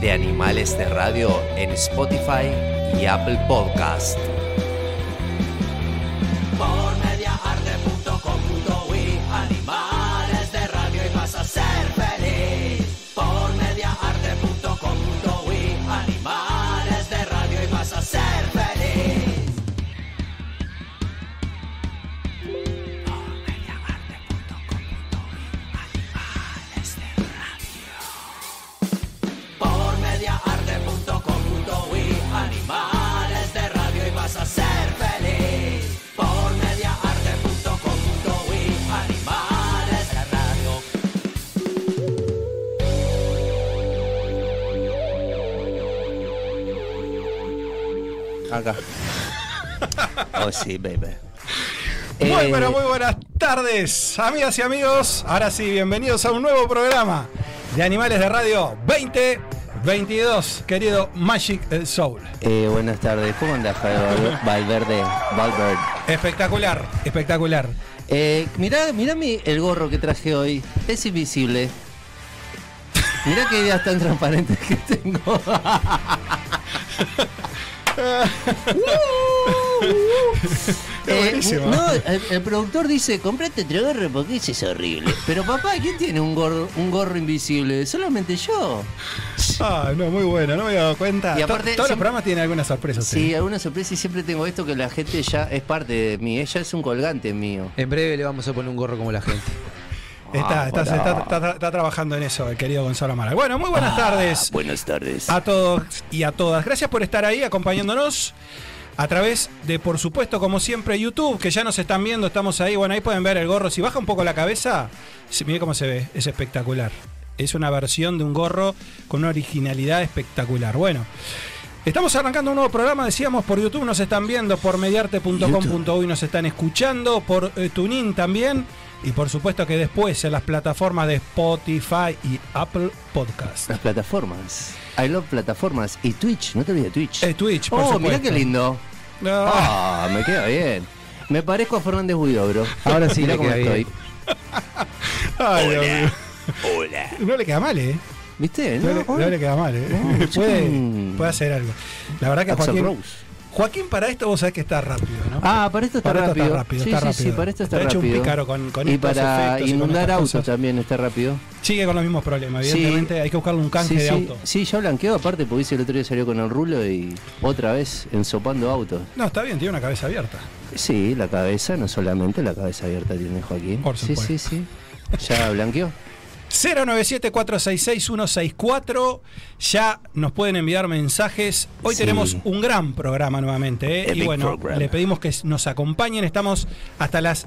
de Animales de Radio en Spotify y Apple Podcast. Oh, sí, baby. Muy, Eh, muy buenas tardes, amigas y amigos. Ahora sí, bienvenidos a un nuevo programa de Animales de Radio 2022, querido Magic Soul. eh, buenas tardes, ¿cómo Javier Valverde? Valverde. Espectacular, espectacular. Eh, mirá, mirá mi, el gorro que traje hoy. Es invisible. Mirá qué ideas tan transparentes que tengo. Buenísimo. no, el, el productor dice, comprate otro gorro porque ese es horrible. Pero papá, ¿quién tiene un gorro, un gorro invisible? Solamente yo. Ah, no, muy bueno, no me había dado cuenta. Y aparte, todos los programas tienen algunas sorpresas. Sí, alguna sorpresa y siempre tengo esto que la gente ya es parte de mí. Ella es un colgante mío. En breve le vamos a poner un gorro como la gente. Está, está, Ah, está- está- está trabajando en eso el querido Gonzalo Amaral. Bueno, muy Ah, buenas tardes Buenas tardes. a todos y a todas. Gracias por estar ahí acompañándonos a través de, por supuesto, como siempre, YouTube, que ya nos están viendo, estamos ahí. Bueno, ahí pueden ver el gorro. Si baja un poco la cabeza, mire cómo se ve, es espectacular. Es una versión de un gorro con una originalidad espectacular. Bueno. Estamos arrancando un nuevo programa, decíamos, por YouTube nos están viendo, por mediarte.com.uy nos están escuchando, por eh, TuneIn también, y por supuesto que después en las plataformas de Spotify y Apple Podcast. Las plataformas. I love plataformas. Y Twitch, no te olvides de Twitch. Eh, Twitch, por oh, supuesto. mirá qué lindo. No. Ah, me queda bien. Me parezco a Fernández Huidobro. Ahora sí Mirá le cómo queda estoy. bien. Ay, Dios mío. Hola. No le queda mal, ¿eh? ¿Viste? No, No, le, no le queda mal, ¿eh? Puede, hacer algo. La verdad que Axl Joaquín, Rose. Joaquín para esto vos sabés que está rápido, ¿no? Ah, para esto está Para esto rápido. está rápido, sí, está sí, rápido. sí, para esto está ha hecho un rápido. pícaro con- con y para inundar autos también está rápido. Sigue con los mismos problemas, Sí. evidentemente hay que buscarle un canje sí, de sí. auto. Sí, ya blanqueó aparte porque dice el otro día salió con el rulo y otra vez ensopando autos. No, está bien, tiene una cabeza abierta. Sí, la cabeza, no solamente la cabeza abierta tiene Joaquín. Por sí, supuesto. sí, sí. Ya blanqueó. 097-466-164. Ya nos pueden enviar mensajes. Hoy Sí. tenemos un gran programa nuevamente. ¿eh? Y bueno, program. le pedimos que nos acompañen. Estamos hasta las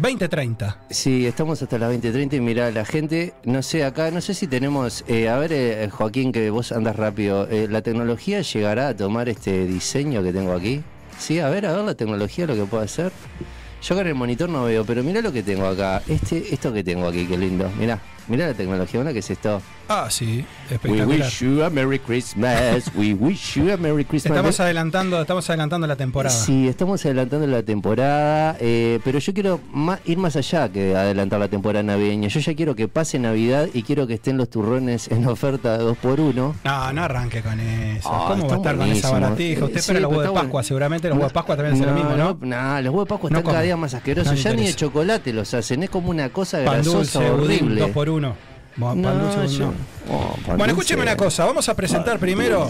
20.30. Sí, estamos hasta las 20.30 y mira, la gente, no sé, acá, no sé si tenemos, eh, a ver, eh, Joaquín, que vos andas rápido, ¿la tecnología llegará a tomar este diseño que tengo aquí? Sí, a ver, a ver la tecnología, lo que puede hacer. Yo con el monitor no veo, pero mira lo que tengo acá, este, esto que tengo aquí, qué lindo, mira, mira la tecnología, ¿una que es esto? Ah, sí, We espectacular. wish you a Merry Christmas, we wish you a Merry Christmas. Estamos adelantando, estamos adelantando la temporada. Sí, estamos adelantando la temporada, eh, pero yo quiero ma- ir más allá que adelantar la temporada navideña. Yo ya quiero que pase Navidad y quiero que estén los turrones en oferta de 2x1. No, no arranque con eso. Ah, ¿Cómo va a estar con esa buenísimo. baratija? Usted Eh, espera sí, los huevos de Pascua, bueno. seguramente los huevos de Pascua también hacen lo mismo, ¿no? No, los huevos de Pascua No están cada come. día más asquerosos. No ya ni de interesa. chocolate los hacen. Es como una cosa Pan grasosa dulce, budín, horrible. dos No, yo- no. Oh, Bueno, escúcheme una cosa, vamos a presentar Pan primero.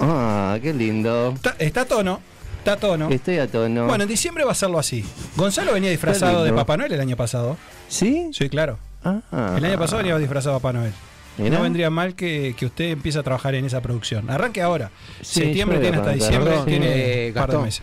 Ah, qué lindo. Está, está a tono, está a tono. Estoy a tono. Bueno, en diciembre va a serlo así. Gonzalo venía disfrazado de. Papá Noel el año pasado. ¿Sí? Sí, claro. Ah. El año pasado venía disfrazado de Papá Noel. Mirá. No vendría mal que, que usted empiece a trabajar en esa producción. Arranque ahora. Sí, Septiembre tiene hasta diciembre, Perdón. tiene Eh, par de meses.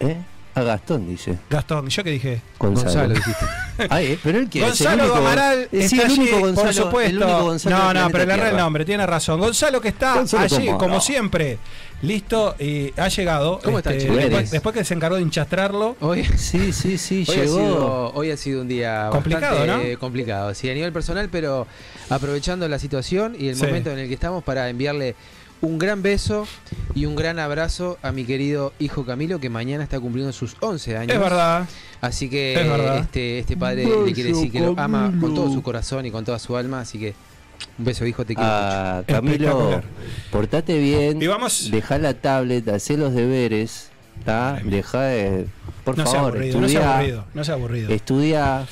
¿Eh? A Gastón dice. Gastón, ¿yo qué dije? Gonzalo. Gonzalo, dijiste. Ay, eh, pero él quiere Gonzalo Amaral sí, está el único allí, Gonzalo, por supuesto. el único Gonzalo no, no, pero le erré el nombre, tiene razón. Gonzalo que está Gonzalo allí, como siempre, listo y ha llegado. este, ¿Cómo está, Chihuahua? después, después que se encargó de hinchastrarlo. Hoy, Sí, sí, sí, hoy ha llegó. sido, hoy ha sido un día Complicado, bastante ¿no? complicado, sí, a nivel personal, pero aprovechando la situación y el Sí. momento en el que estamos para enviarle un gran beso y un gran abrazo a mi querido hijo Camilo, que mañana está cumpliendo sus 11 años. Es verdad. Así que Es verdad. este, este padre Beso, le quiere decir que lo ama con Camilo. todo su corazón y con toda su alma, así que un beso hijo, te quiero mucho. Ah, Camilo, Espectacular. portate bien. Y vamos- Deja la tablet, hacé los deberes. ¿tá? Deja de. Por no sea favor, aburrido, no sea estudia. aburrido, no sea aburrido. Estudia.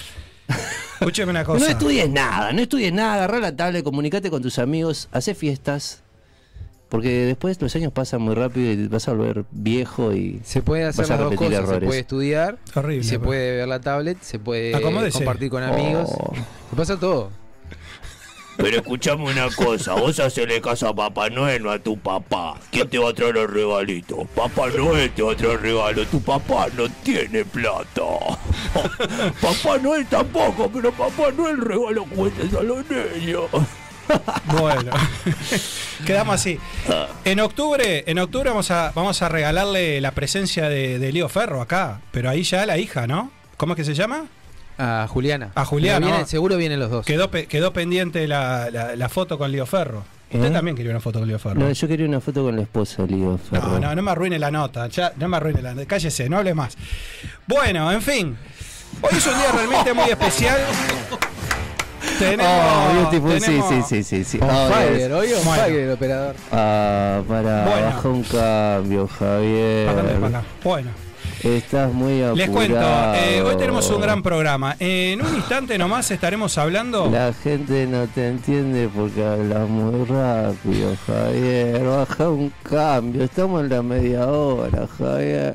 Escúcheme una No cosa. estudies nada, no estudies nada. Agarra la tablet, comunicate con tus amigos, hace fiestas. Porque después los años pasan muy rápido y vas a volver viejo y. Se puede hacer Vas a las dos cosas, se errores. puede estudiar, Horrible. se pero- puede ver la tablet, se puede Acomódese. compartir con amigos, Oh. se pasa todo. Pero escuchame una cosa, vos hacerle caso a Papá Noel, no a tu papá. ¿Quién te va a traer los regalitos? Papá Noel te va a traer regalos, tu papá no tiene plata. Papá Noel tampoco, pero Papá Noel regala juguetes a los niños. Bueno, quedamos así. En octubre, en octubre vamos a, vamos a regalarle la presencia de, de Leo Ferro acá, pero ahí ya la hija, ¿no? ¿Cómo es que se llama? A Juliana. A Juliana, Pero viene- ¿no? seguro vienen los dos. Quedó, pe- quedó pendiente la, la- la foto con Leo Ferro. Usted ¿Eh? también quería una foto con Leo Ferro. No, yo quería una foto con la esposa de Lío Ferro. No, no, no me arruine la nota. Ya, no me arruine la nota. Cállese, no hable más. Bueno, en fin. Hoy es un día realmente muy especial. Tenemos. Oh, beautiful, sí, tenemos- sí, sí, sí, sí. On Oh, fire, yes. hoy on Bueno. fire el operador. Ah, para, Bueno. baja un cambio, Javier. Bastante para acá. Bueno, Estás muy apurado. les cuento. eh, hoy tenemos un gran programa. En un instante nomás estaremos hablando. La gente no te entiende porque hablas muy rápido, Javier. Baja un cambio. Estamos en la media hora, Javier.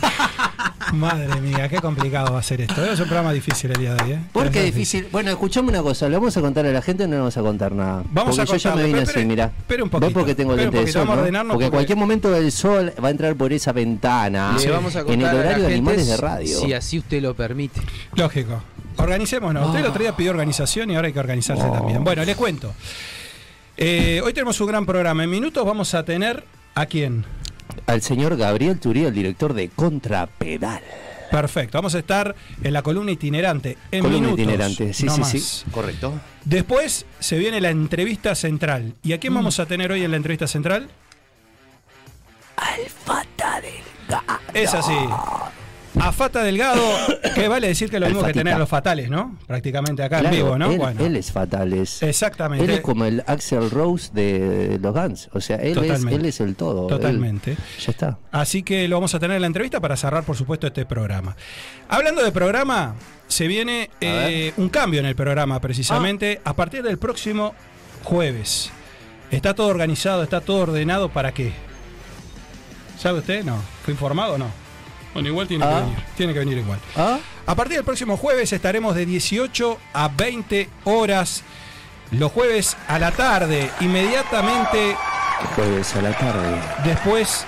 Madre mía, qué complicado va a ser esto. Es un programa difícil el día de hoy. ¿eh? ¿Por qué Es difícil? Bueno, escuchame una cosa. ¿Le vamos a contar a la gente o no le vamos a contar nada? Vamos porque a yo ya me vine así, mirá. un ¿Ves poquito, porque tengo lente de poquito, sol, vamos a ¿no? ordenarnos Porque, porque- en cualquier momento el sol va a entrar por esa ventana. Le vamos a en contar el a la horario de gente animales de radio. Si así usted lo permite. Lógico. Organicémonos. Usted el otro día pidió organización y ahora hay que organizarse Oh. también. Bueno, le cuento. Eh, hoy tenemos un gran programa. En minutos vamos a tener a quién. Al señor Gabriel Turía, el director de Contrapedal. Perfecto. Vamos a estar en la columna itinerante. En Columna minutos. itinerante, sí, no sí, más. sí. Correcto. Después se viene la entrevista central. ¿Y a quién vamos a tener hoy en la entrevista central? Alfata Delgado. Es así. A Fata Delgado, que vale decir que es lo mismo que tener los fatales, ¿no? Prácticamente acá Claro, en vivo, ¿no? Él, bueno, él es fatal. Es, exactamente. Él es como el Axel Rose de los Guns. O sea, él, es, él es el todo. Él- Totalmente. ya está. Así que lo vamos a tener en la entrevista para cerrar, por supuesto, este programa. Hablando de programa, se viene eh, un cambio en el programa, precisamente, a partir del próximo jueves. Está todo organizado, está todo ordenado para qué. ¿Sabe usted? No. ¿Fue informado o no? Bueno, igual tiene Ah. que venir. Tiene que venir igual. ¿Ah? A partir del próximo jueves estaremos de 18 a 20 horas. Los jueves a la tarde, inmediatamente Jueves a la tarde. después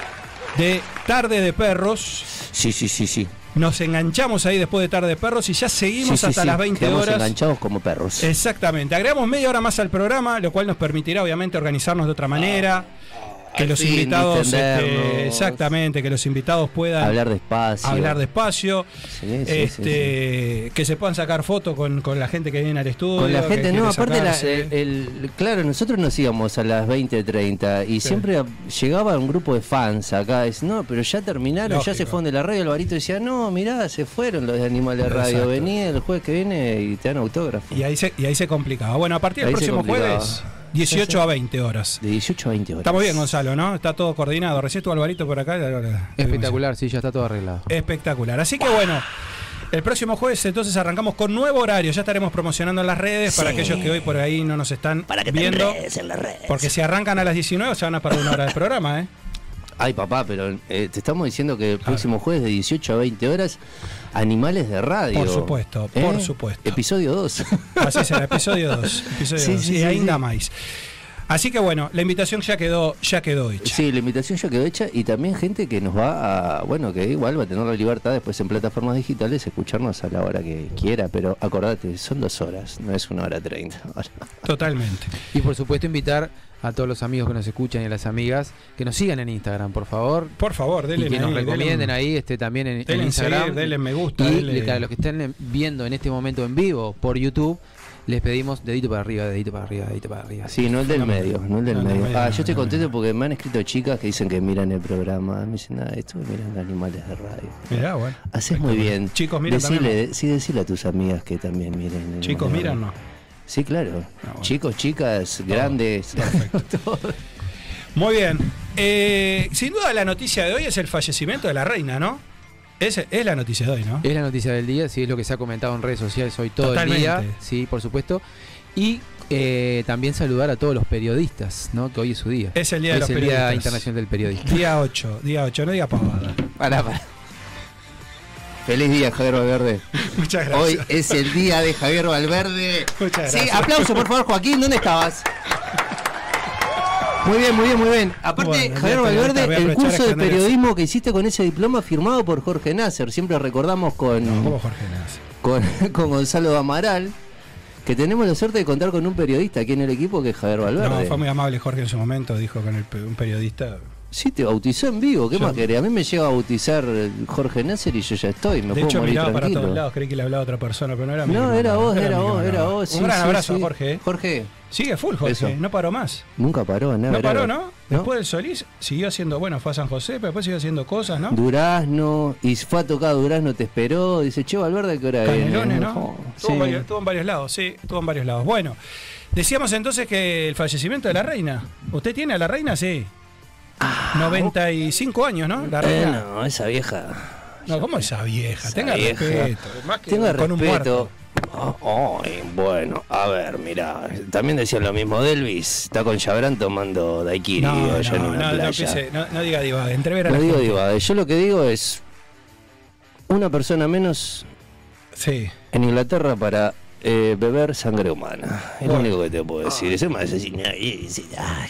de Tarde de Perros. Sí, sí, sí, sí. Nos enganchamos ahí después de Tarde de Perros y ya seguimos Sí, hasta sí. las 20 Quedamos horas. enganchados como perros. Exactamente. Agregamos media hora más al programa, lo cual nos permitirá obviamente organizarnos de otra manera. Que Al los fin, invitados, este, exactamente, que los invitados puedan Hablar despacio. hablar despacio, Sí, sí, sí, este, que se puedan sacar fotos con, con la gente que viene al estudio. Con la gente, no, aparte, la- el, el- claro, nosotros nos íbamos a las 20.30 y siempre llegaba un grupo de fans acá. Es, no, pero ya terminaron, ya se fueron de la radio. El barito decía, no, mirá, se fueron los de Animales de Radio. Exacto. Vení el jueves que viene y te dan autógrafo. Y ahí se, y ahí se complicaba. Bueno, a partir del Ahí próximo jueves, 18 a 20 horas. De 18 a 20 horas. Estamos bien, Gonzalo, ¿no? Está todo coordinado. Recién estuvo Alvarito por acá. Espectacular, sí, ya está todo arreglado. Espectacular. Así que bueno, El próximo jueves entonces arrancamos con nuevo horario. Ya estaremos promocionando en las redes para aquellos que hoy por ahí no nos están Para que viendo. enredes en las redes. Porque si arrancan a las 19 se van a perder una hora del programa, ¿eh? Ay, papá, pero eh, te estamos diciendo que el próximo jueves de 18 a 20 horas, Animales de Radio. Por supuesto, por supuesto. Episodio 2. Así será, episodio 2. Episodio Sí, 2. sí, y ainda sí. Así que bueno, la invitación ya quedó, ya quedó hecha. Sí, la invitación ya quedó hecha y también gente que nos va a, bueno, que igual va a tener la libertad después en plataformas digitales escucharnos a la hora que quiera, pero acordate, son dos horas, no es una hora treinta. Totalmente. Y por supuesto invitar a todos los amigos que nos escuchan y a las amigas que nos sigan en Instagram, por favor. Por favor, denle y que nos ahí, recomienden denle- ahí este, también en, en denle en Instagram. seguir, denle me gusta, Y denle- para los que estén viendo en este momento en vivo por YouTube, les pedimos dedito para arriba, dedito para arriba, dedito para arriba. Sí, no el del medio, no el del No, medio. Ah, no, yo estoy contento porque me han escrito chicas que dicen que miran el programa. Me dicen, ah, estuve mirando Animales de Radio. Mirá, bueno. Haces muy bien. Chicos, miran decile, también, Sí, decile a tus amigas que también miren. Chicos, miran, no. Sí, claro. bueno. Chicos, chicas, grandes. Todo. Muy bien. Eh, sin duda la noticia de hoy es el fallecimiento de la reina, ¿no? Es, es la noticia de hoy, ¿no? Es la noticia del día, sí, es lo que se ha comentado en redes sociales hoy todo Totalmente. el día. Sí, por supuesto. Y eh, también saludar a todos los periodistas, ¿no? Que hoy es su día. Es el día Hoy de los es el Día. Internacional del Periodista. Día 8, día 8, no diga pavada. Pará, pará. Feliz día, Javier Valverde. Muchas gracias. Hoy es el día de Javier Valverde. Muchas Sí, gracias. aplauso, por favor, Joaquín, ¿dónde estabas? Muy bien, muy bien, muy bien. Aparte, Bueno, Javier Valverde, el curso de periodismo que hiciste con ese diploma firmado por Jorge Nasser, siempre recordamos con, No, ¿cómo Jorge Nace? con, con Gonzalo Amaral, que tenemos la suerte de contar con un periodista aquí en el equipo que es Javier No, Valverde. fue muy amable Jorge en su momento, dijo con el, un periodista. Sí, te bautizó en vivo, ¿qué Yo- más querés? A mí me llega a bautizar Jorge Nasser y yo ya estoy, me de puedo hecho, morir miraba para todos lados, creí que le hablaba a otra persona, pero no era mí. No, era vos, no era vos, era vos. Un gran sí, abrazo, sí. Jorge. ¿eh? Jorge, Sigue full, Jorge, Eso. no paró más. nunca paró, nada. No paró, ¿no? Después del Solís siguió haciendo, bueno, fue a San José, pero después siguió haciendo cosas, ¿no? Durazno, y fue a tocar Durazno, te esperó, dice, che, Valverde, ¿qué hora Canelones? ¿no? Oh, Estuvo, en sí. varios, estuvo en varios lados, sí, estuvo en varios lados. Bueno, decíamos entonces que el fallecimiento de la reina. ¿Usted tiene a la reina? Sí. 95 años, ¿no? La Eh, reina. no, esa vieja. No, ¿cómo esa vieja? Esa Tenga vieja. respeto. Más que Tenga con un respeto. Oh, ay, bueno, a ver, mira, también decían lo mismo de Elvis, está con Chabrán tomando daiquiri No, no, en una no, playa. no, no diga diva, entrever a no la digo gente. diva, yo lo que digo es una persona menos Sí. en Inglaterra para eh, beber sangre humana. Es lo único que te puedo decir. Es más ay,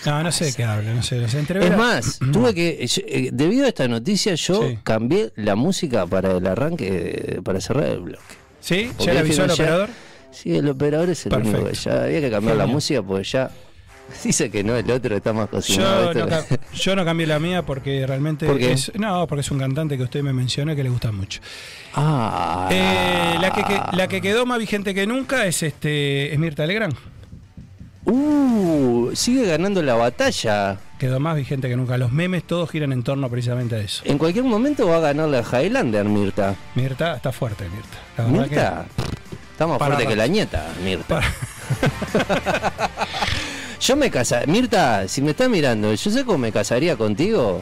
No, no sé de qué habla, no sé, no sé. Entrever Es más, tuve que, yo, eh, debido a esta noticia, yo Sí. cambié la música para el arranque, para cerrar el bloque. ¿Sí? Porque ¿Ya le avisó el ya- operador? Sí, el operador es el único que Perfecto. ya había que cambiar la Genial. música porque ya dice que no, el otro está más cocinado. Yo no, yo no cambié la mía porque realmente ¿Por qué? es. No, porque es un cantante que usted me mencionó y que le gusta mucho. Ah, Eh, la, que, que- la que quedó más vigente que nunca es este es Mirta Legrand. Uh, sigue ganando la batalla. Quedó más vigente que nunca. Los memes todos giran en torno precisamente a eso. En cualquier momento va a ganarle a Highlander, Mirta. Mirta está fuerte, Mirta. La Mirta está más Para fuerte que la nieta, Mirta. Para- Yo me casaría. Mirta, si me estás mirando, yo sé cómo me casaría contigo.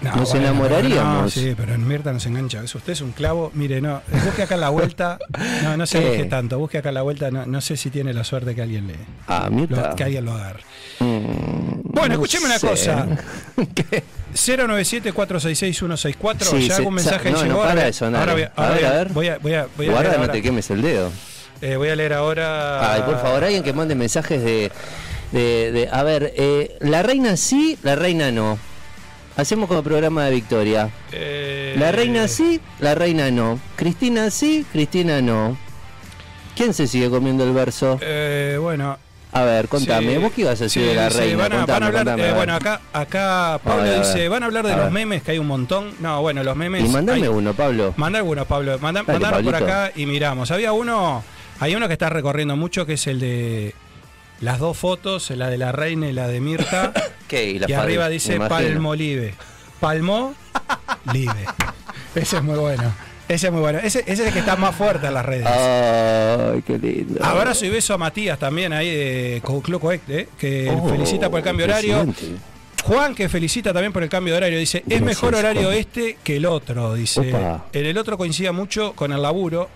que- Nos bueno, enamoraríamos. no, sí, pero en Mirta nos engancha. Eso, usted es un clavo. Mire, no, busque acá la vuelta. No, no se aleje tanto. Busque acá la vuelta. No, no sé si tiene la suerte que alguien le. Ah, Mirta. lo- que alguien lo agarre. Mm, Bueno, no escucheme una sé. cosa. ¿Qué? 097-466-164. Sí, ya algún mensaje no, no llegó. para ahora, de sonar. ahora voy a, A ver, a- ver. voy a, voy a, voy a Guarda, leer no ahora. te quemes el dedo. Eh, voy a leer ahora. Ay, por favor, alguien que mande mensajes de. De, de- a ver, eh, la reina sí, la reina no. Hacemos como programa de Victoria. Eh, La reina sí, la reina no. Cristina sí, Cristina no. ¿Quién se sigue comiendo el verso? eh, bueno. A ver, contame. sí, ¿Vos qué ibas a decir sí, de la sí, reina? van, a, Contame, van a hablar. contame, eh, bueno, acá, acá Pablo ver, dice: van a hablar de A los ver. memes, que hay un montón. No, bueno, los memes. Y mandame hay- uno, Pablo. Manda algunos, Pablo. Manda, Dale, mandanos por acá y miramos. Había uno, hay uno que está recorriendo mucho, que es el de las dos fotos, la de la reina y la de Mirta. ¿Qué? la y arriba dice. Palmolive. Palmó, live. Ese es muy bueno. Ese es muy bueno. Ese, ese es el que está más fuerte en las redes. Ay, qué lindo. Abrazo y beso a Matías también ahí de Coclo Coect, eh, que Oh, felicita por el cambio horario. Juan, que felicita también por el cambio de horario, dice, es Gracias, mejor horario Juan. este que el otro, dice. Opa. En el otro coincidía mucho con el laburo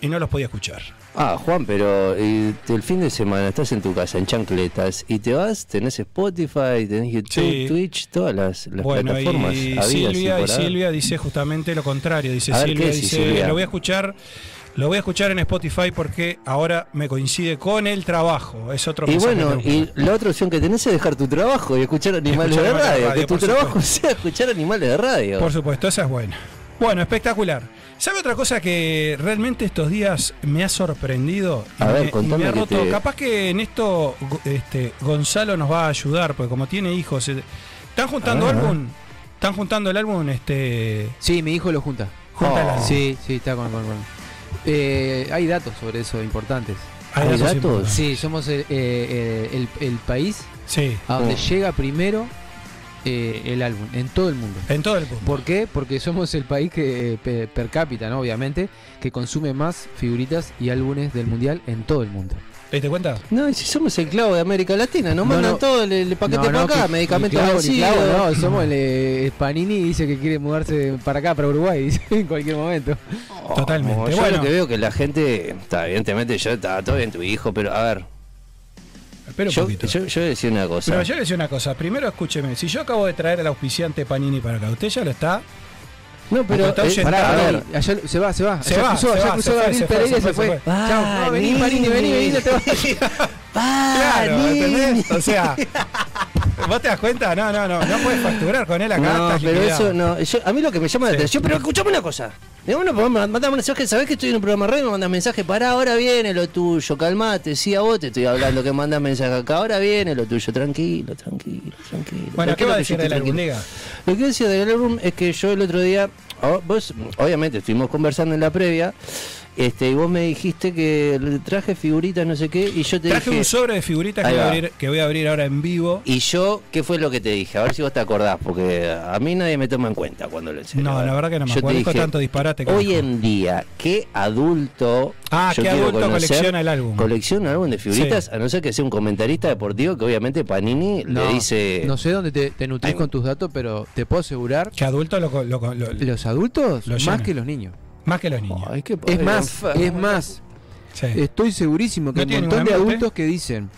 y no los podía escuchar. Ah, Juan, pero eh, el fin de semana estás en tu casa en chancletas y te vas, tenés Spotify, tenés YouTube, Sí. Twitch, todas las, las bueno, plataformas. y habidas Silvia, y. Silvia dice justamente lo contrario. Dice ver, Silvia, ¿qué decís, dice, Silvia? lo voy a escuchar. Lo voy a escuchar en Spotify porque ahora me coincide con el trabajo. Es otro Y bueno, y la otra opción que tenés es dejar tu trabajo y escuchar animales escuchar de radio. que tu trabajo sea escuchar animales de radio. Por supuesto, esa es buena. Bueno, espectacular. ¿Sabe otra cosa que realmente estos días me ha sorprendido? Y A ver, me, contame me ha que roto. te- Capaz que en esto este, Gonzalo nos va a ayudar, porque como tiene hijos. eh, ¿Están juntando ver, álbum? ¿Están juntando el álbum? Este, Sí, mi hijo lo junta. junta el Oh. álbum. Sí, sí, está con. con- con- Eh, hay datos sobre eso importantes. Hay ¿Hay datos. Sí, somos el, eh, eh, el- el país Sí, a donde Oh. llega primero eh, el álbum, en todo el mundo. en todo el mundo. ¿Por qué? Porque somos el país que eh, pe- per cápita, ¿no? Obviamente, que consume más figuritas y álbumes del mundial en todo el mundo. ¿Te diste cuenta? No, y si somos el clavo de América Latina, nos No, mandan no. todo el, el paquete para acá, que- medicamentos clavo, clavo, no, somos el eh, Panini dice que quiere mudarse para acá, para Uruguay, dice, en cualquier momento. Oh, Totalmente. Yo Bueno. lo que veo que la gente, está, evidentemente, yo está todo bien tu hijo, pero a ver, Espera un yo, poquito. yo, yo decía una cosa. Pero yo decía una cosa. Primero escúcheme. Si yo acabo de traer al auspiciante Panini para acá, usted ya lo está. no, pero está eh, pará, a ver, allá se va, se va. Se allá va, cruzó, se allá va, cruzó se Gabriel Pereira y se fue. Chao, no, vení, Panini, vení, vení, no te vas. Claro. O sea, ¿vos te das cuenta? No, no, no. No puedes facturar con él acá. No, pero eso no. yo- a mí lo que me llama la Sí. atención, pero escuchame una cosa. De uno podemos mandar un mensaje, ¿sabés que estoy en un programa de radio? Me mandas mensaje, para ahora viene lo tuyo, calmate, sí a vos te estoy hablando que mandas mensaje acá, ahora viene lo tuyo, tranquilo, tranquilo, tranquilo. Bueno, ¿qué va a decir álbum? tranquilo. Diga. Lo que decía del álbum es que yo el otro día, oh, vos, obviamente estuvimos conversando en la previa, este, y vos me dijiste que le traje figuritas, no sé qué, y yo te Traje dije. un sobre de figuritas que voy, a abrir, que voy a abrir ahora en vivo. Y yo, ¿qué fue lo que te dije? A ver si vos te acordás, porque a mí nadie me toma en cuenta cuando lo enseño. No, la verdad que no me yo te acuerdo. Dijo dije, tanto disparate que Hoy dijo. en día, ¿qué adulto Ah, yo ¿qué adulto conocer, colecciona el álbum? Colecciona álbum de figuritas, Sí. a no ser que sea un comentarista deportivo que obviamente Panini No, le dice... no sé dónde te, te nutrís con tus datos, pero te puedo asegurar, Que adulto lo, lo- lo- lo- los adultos Lo más que los niños. Más que los niños. Ay, Es más, es más, Sí. estoy segurísimo que ¿No hay un montón de adultos que dicen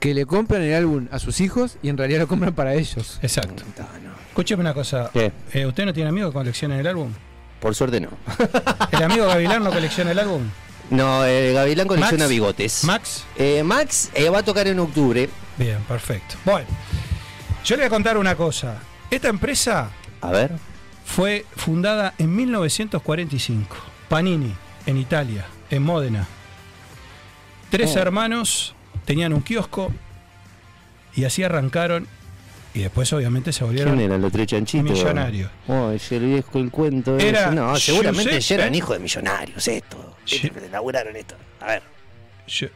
que le compran el álbum a sus hijos y en realidad lo compran para ellos. Exacto. No, no. Escúcheme una cosa. ¿Qué? Eh, ¿Usted no tiene amigos que coleccionen el álbum? Por suerte no. ¿El amigo Gavilán no colecciona el álbum? No, eh, Gavilán colecciona Max. bigotes. ¿Max? Eh, Max eh, va a tocar en octubre. Bien, perfecto. Bueno, yo le voy a contar una cosa. Esta empresa A ver. Fue fundada en 1945. Panini, en Italia, en Módena. Tres Oh. hermanos tenían un kiosco y así arrancaron y después obviamente se ¿Quién volvieron eran los tres chanchitos? millonarios. Oh, ese el viejo el cuento. Era ese. No, seguramente Giuseppe. ya eran hijos de millonarios, esto. Laburaron esto. A ver.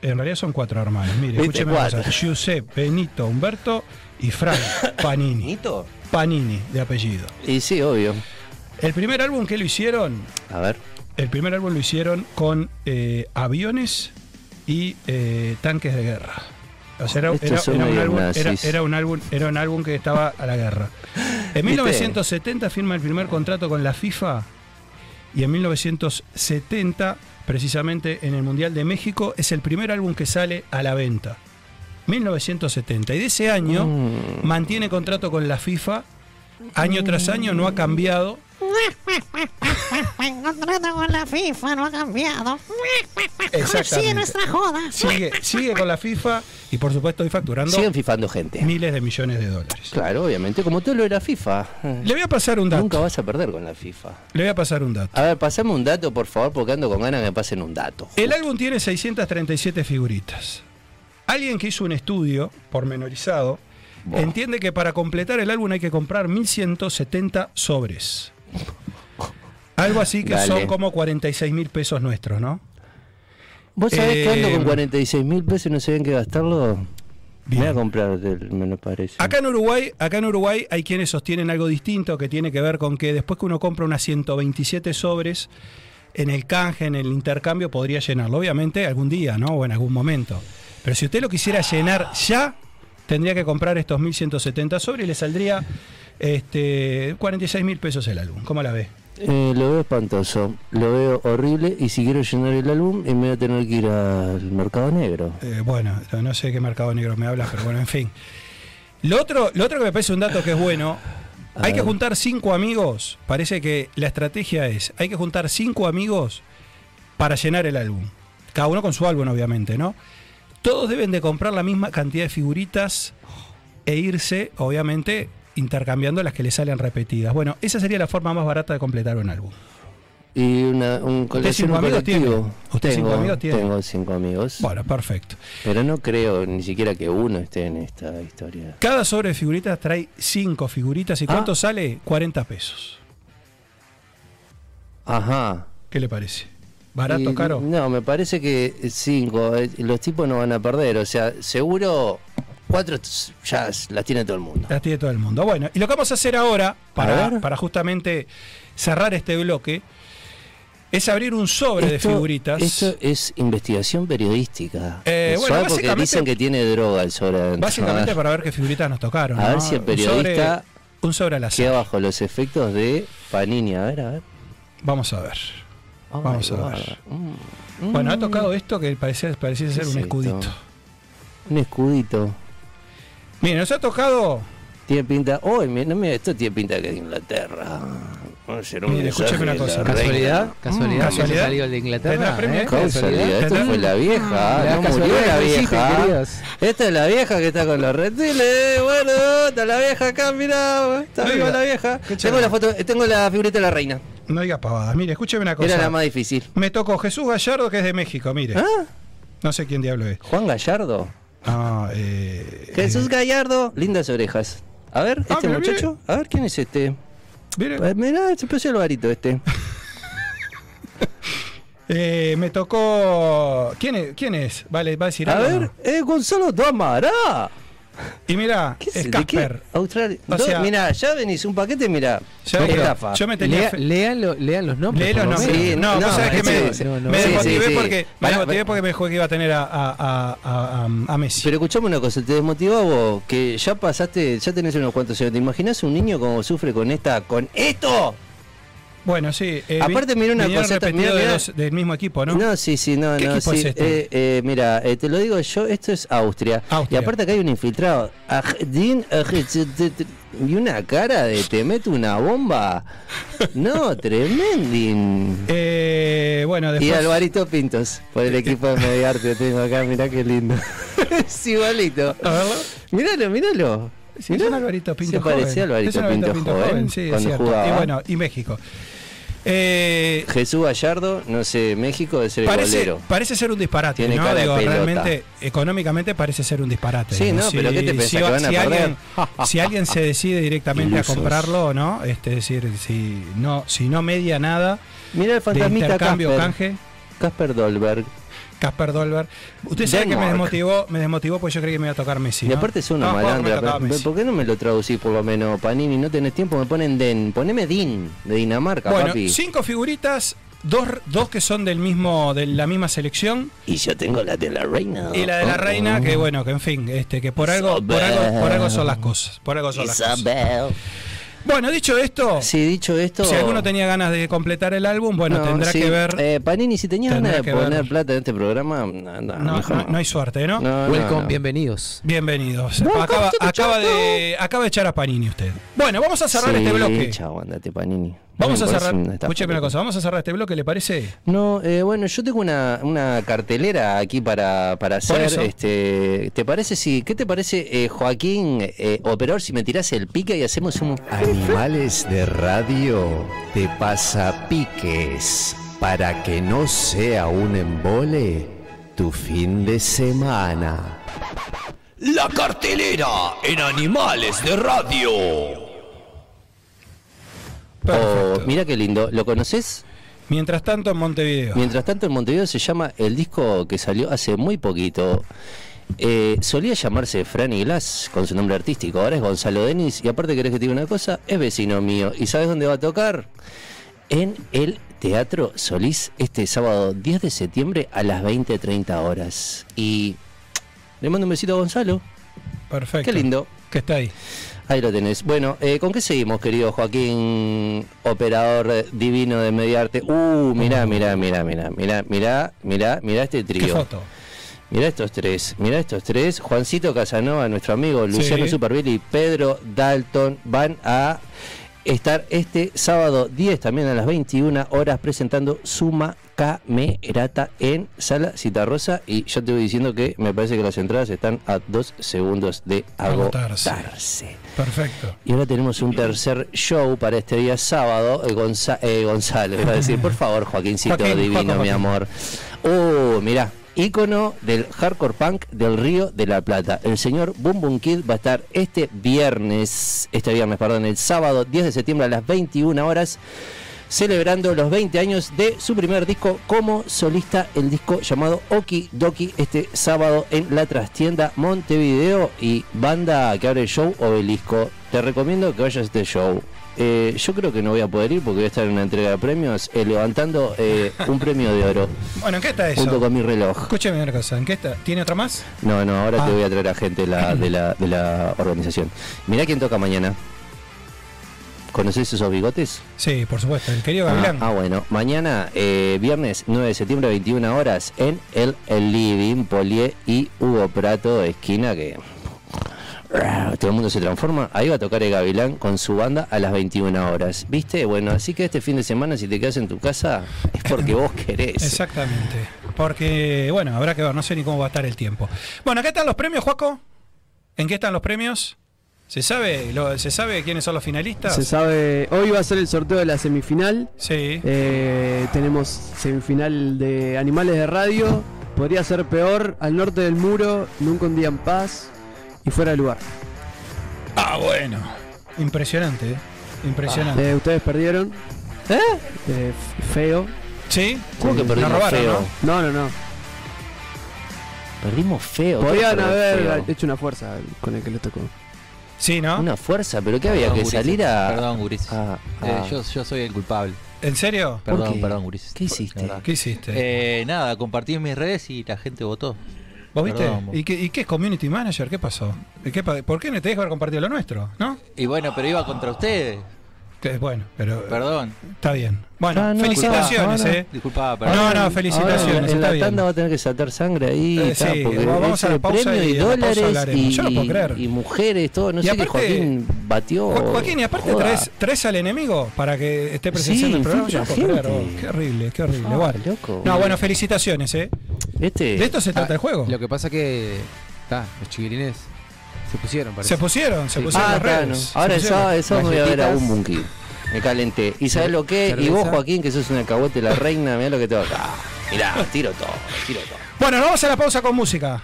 En realidad son cuatro hermanos. Mire, escúcheme. Giuseppe, Benito, Humberto y Frank Panini. ¿Nito? Panini, de apellido. Y sí, obvio. El primer álbum que lo hicieron, A ver. el primer álbum lo hicieron con eh, aviones y eh, tanques de guerra. O sea, era, un álbum, era un álbum, era un álbum que estaba a la guerra. En 1970 firma el primer contrato con la FIFA y en 1970, precisamente en el Mundial de México, es el primer álbum que sale a la venta. 1970. Y de ese año Mm. mantiene contrato con la FIFA. Año tras año no ha cambiado. Contrato con la FIFA no ha cambiado. Exactamente. Sigue nuestra joda. Sigue, sigue con la FIFA y por supuesto hoy facturando Siguen fifando gente. miles de millones de dólares. Claro, obviamente, como todo lo era FIFA. Le voy a pasar un dato. Nunca vas a perder con la FIFA. Le voy a pasar un dato. A ver, pasame un dato, por favor, porque ando con ganas que me pasen un dato. El álbum tiene 637 figuritas. Alguien que hizo un estudio pormenorizado entiende que para completar el álbum hay que comprar 1170 sobres. Algo así que Dale. son como 46 mil pesos nuestros, ¿no? ¿Vos sabés que ando Eh, con 46 mil pesos y no sé en qué gastarlo? Me voy a Bien. comprar, del- me lo parece. Acá en Uruguay, acá en Uruguay hay quienes sostienen algo distinto que tiene que ver con que después que uno compra unas 127 sobres en el canje, en el intercambio podría llenarlo, obviamente algún día, ¿no? O en algún momento. Pero si usted lo quisiera llenar ya, tendría que comprar estos 1170 sobres y le saldría este, 46 mil pesos el álbum. ¿Cómo la ve? Eh, lo veo espantoso, lo veo horrible y si quiero llenar el álbum eh, me voy a tener que ir al mercado negro. Eh, bueno, no- sé qué mercado negro me hablas, pero bueno, en fin. Lo otro, lo otro que me parece un dato que es bueno, A hay que juntar cinco amigos. Parece que la estrategia es, hay que juntar cinco amigos para llenar el álbum. Cada uno con su álbum, obviamente, ¿no? Todos deben de comprar la misma cantidad de figuritas e irse, obviamente, intercambiando las que le salen repetidas. Bueno, esa sería la forma más barata de completar un álbum. Y una, un colección cinco amigos colectivo. ¿Usted tengo, cinco amigos tiene? Tengo cinco amigos. Bueno, perfecto. Pero no creo ni siquiera que uno esté en esta historia. Cada sobre de figuritas trae cinco figuritas. ¿Y Ah. cuánto sale? 40 pesos. Ajá. ¿Qué le parece? ¿Barato, Y, caro? No, me parece que cinco. eh, Los tipos no van a perder. O sea, seguro cuatro ya las tiene todo el mundo. Las tiene todo el mundo. Bueno, y lo que vamos a hacer ahora, para, para justamente cerrar este bloque, es abrir un sobre de figuritas. Esto es investigación periodística. Eh, bueno, porque dicen que tiene droga el sobre adentro. Básicamente para ver qué figuritas nos tocaron. A ver si el Un periodista sobre- Un sobre al azar. Queda bajo los efectos de Panini. A ver, a ver. Vamos a ver. Oh, Vamos a ver. Mm, Bueno, ha mm. tocado esto que parecía, parecía ser ¿Qué un es escudito. esto? Un escudito. Miren, nos ha tocado. Tiene pinta. Oh, mira, mira, esto tiene pinta que es de Inglaterra. A hacer un Mire, escúcheme una cosa. ¿Casualidad? Mm, ¿Casualidad? haya ¿Casualidad? salido el de ¿Tendrá Inglaterra? ¿eh? Casualidad, esto ¿Tendrá? fue la vieja, La no casualidad murió la vieja. queridos. Esta es la vieja que está con los reptiles, bueno, está la vieja acá, mirá, está No viva la vieja. Tengo la foto, tengo la figurita de la reina. No diga pavadas. Mire, escúcheme una cosa. Era la más difícil. Me tocó Jesús Gallardo, que es de México, mire. ¿Ah? No sé quién diablo es. Juan Gallardo. No, eh, Jesús eh, Gallardo, lindas orejas. A ver, Ah, este muchacho, a ver quién es este. mire, Eh, Mirá, se parece al varito este. eh, me tocó. ¿Quién es? ¿Quién es? Vale, va a decir A algo, ver, no? eh, Gonzalo Tamará. Y mira, ¿Qué es? Casper. Australia. O Do- sea- mirá, ya venís un paquete, estafa. yo me tenía Lea- lean, lo- lean los nombres. Los. Sí, no, no, vos sabés que me, desmotivé sí, sí. porque me desmotivé porque me dijo que iba a tener a, a, a, a- a Messi. Pero escuchame una cosa, te desmotivó vos, que ya pasaste, ya tenés unos cuantos años. ¿Te imaginás un niño como sufre con esta, con esto? Bueno, sí. eh, Aparte, mira una cosa, del mismo equipo, ¿no? ¿no? sí, sí, no, ¿Qué no, equipo sí. es este? Eh, eh, mira, eh, te lo digo yo, esto es Austria. Austria. Y aparte acá hay un infiltrado. Y una cara de te meto una bomba. No, tremendin. Eh, bueno, Y después. Alvarito Pintos, por el equipo de Mediarte, tengo acá, mirá qué lindo. es igualito. A verlo. Míralo, míralo. Sí, es un Alvarito Pinto Se joven. parecía a Alvarito Es Alvarito Pinto joven, sí, es cuando cierto. jugaba. Y bueno, y México. Eh, Jesús Gallardo, no sé, México debe ser el parece, golero. parece ser un disparate, Tiene ¿no? de Digo, realmente, económicamente parece ser un disparate. Sí, ¿no? no, pero ¿qué te pensás, si, que van a si perder? alguien, si alguien se decide directamente a Ilusos. comprarlo, ¿no? Este, es decir, si no, si no media nada Mira el de fantasmita intercambio o Casper. canje, Casper Dolberg. Casper Dolberg. Usted sabe que me desmotivó, me desmotivó porque yo creí que me iba a tocar Messi. Y ¿no? aparte es una No, malandra. tocaba pero- Messi. ¿Por qué no me lo traducís por lo menos, Panini? No tenés tiempo, me ponen Den. Poneme Din, de Dinamarca, Bueno, papi. cinco figuritas, dos, dos que son del mismo, de la misma selección. Y yo tengo la de la reina. Y la de la Oh, reina, oh. que bueno, que en fin, este, que por algo, por algo, por algo son las cosas. Por algo son las cosas. Bueno, dicho esto, Sí, dicho esto. si alguno tenía ganas de completar el álbum, bueno, No, tendrá sí, que ver. eh, Panini, si tenías ganas de ver. poner plata en este programa, no, no, no, mejor no- no hay suerte, ¿no? Welcome, no. bienvenidos. Bienvenidos. Acaba, acaba de, acaba de echar a Panini usted. Bueno, vamos a cerrar Sí, este bloque. chau, andate, Panini. Vamos a cerrar. Escúcheme una cosa, vamos a cerrar este bloque, ¿le parece? No, eh, bueno, yo tengo una, una cartelera aquí para, para Por hacer. eso. Este, ¿Te parece si, qué te parece, eh, Joaquín, eh, operador, si me tirás el pique y hacemos un Animales de radio te pasa piques para que no sea un embole tu fin de semana. La cartelera en Animales de Radio. Oh, Perfecto. mira qué lindo, ¿lo conoces? Mientras tanto, en Montevideo. Mientras tanto, en Montevideo se llama el disco que salió hace muy poquito. Eh, solía llamarse Franny Glass con su nombre artístico, ahora es Gonzalo Denis y aparte querés que te diga una cosa, es vecino mío. ¿Y sabes dónde va a tocar? En el Teatro Solís este sábado 10 de septiembre a las 20.30 horas. Y le mando un besito a Gonzalo. Perfecto. Qué lindo. Que está ahí. Ahí lo tenés. Bueno, eh, ¿con qué seguimos, querido Joaquín, operador divino de Mediarte? Uh, mirá, mirá, mirá, mirá, mirá, mirá, mirá, mirá este ¿Qué trío. foto? Mirá estos tres, mirá estos tres. Juancito Casanova, nuestro amigo Luciano Sí. Superville y Pedro Dalton van a estar este sábado 10 también a las 21 horas presentando Suma Camerata en Sala Citarrosa y yo te voy diciendo que me parece que las entradas están a dos segundos de Agotarse. agotarse. Perfecto. Y ahora tenemos un tercer show para este día sábado. eh, Gonza- eh, Gonzalo, iba a decir, por favor, Joaquincito Joaquín, divino, mi amor. Oh, mirá, ícono del hardcore punk del Río de la Plata. El señor Boom Boom Kid va a estar este viernes, este viernes, perdón, el sábado 10 de septiembre a las 21 horas. Celebrando los 20 años de su primer disco como solista, el disco llamado Oki Doki, este sábado en la trastienda Montevideo y banda que abre el show Obelisco. Te recomiendo que vayas a este show. Eh, yo creo que no voy a poder ir porque voy a estar en una entrega de premios eh, levantando eh, un premio de oro Bueno, ¿en qué está eso? junto con mi reloj. Escúchame una cosa, ¿en qué está? ¿Tiene otra más? No, no, ahora Ah. te voy a traer a gente la- de, la, de la organización. Mirá quién toca mañana. ¿Conoces esos bigotes? Sí, por supuesto, el querido Ah, Gavilán. ah, bueno, mañana, eh, viernes 9 de septiembre, 21 horas, en el, el Living, Polié y Hugo Prato, esquina que. Todo el mundo se transforma. Ahí va a tocar el Gavilán con su banda a las 21 horas. ¿Viste? Bueno, así que este fin de semana, si te quedas en tu casa, es porque vos querés. Exactamente. Porque, bueno, habrá que ver, no sé ni cómo va a estar el tiempo. Bueno, ¿qué están los premios, Juaco? ¿En qué están los premios? ¿Se sabe, lo- ¿se sabe quiénes son los finalistas? Se sabe, hoy va a ser el sorteo de la semifinal. Sí. Eh, tenemos semifinal de Animales de Radio. Podría ser peor, al norte del muro, nunca un día en paz y fuera de lugar. Ah, bueno. Impresionante, ¿eh? Impresionante. Eh, Ustedes perdieron. ¿Eh? Eh, feo. ¿Sí? ¿Cómo que Nos perdimos robaron, feo? ¿no? No, no, no. Perdimos feo. Podrían ¿Qué haber feo? hecho una fuerza con el que les tocó. Sí, ¿no? Una fuerza, pero que había Perdón, que gurises. salir a. Perdón, gurises. a- Eh, yo, yo soy el culpable. ¿En serio? ¿Por Perdón, qué? perdón, gurises. ¿Qué hiciste? ¿Qué hiciste? Eh, nada, compartí en mis redes y la gente votó. ¿Vos viste? perdón, vos. ¿Y qué, ¿Y qué es community manager? ¿Qué pasó? ¿Y qué pa- ¿Por qué no te dejo haber compartido lo nuestro? ¿No? Y bueno, pero iba contra ustedes. Bueno, pero Perdón. está bien. Bueno, Ah, no, felicitaciones, disculpa, ¿eh? Disculpa, perdón. No, no, Ahora, felicitaciones, en está la bien. tanda va a tener que saltar sangre ahí. Eh, está, sí, porque vamos a la pausa premio y y dólares hablaremos. y, Yo no puedo creer. y mujeres, todo. No Y sé aparte- qué Joaquín batió. Jo- Joaquín, y aparte traes, traes al enemigo para que esté presenciando Sí, el programa. Yo puedo creer, oh, qué horrible, qué horrible. Ah, bueno. loco. No, bueno, felicitaciones, ¿eh? Este, De esto se trata Ah, el juego. Lo que pasa que ta, los chiquilines se pusieron, parece. Se pusieron, se Sí. pusieron Ah, las redes. no. Ahora el sábado, el sábado me voy a ver a un bunky. Me calenté. ¿Y sabes lo que? Y cerveza. vos, Joaquín, que sos una cahuete la reina, mirá lo que tengo acá. Mirá, tiro todo, tiro todo. Bueno, nos vamos a la pausa con música.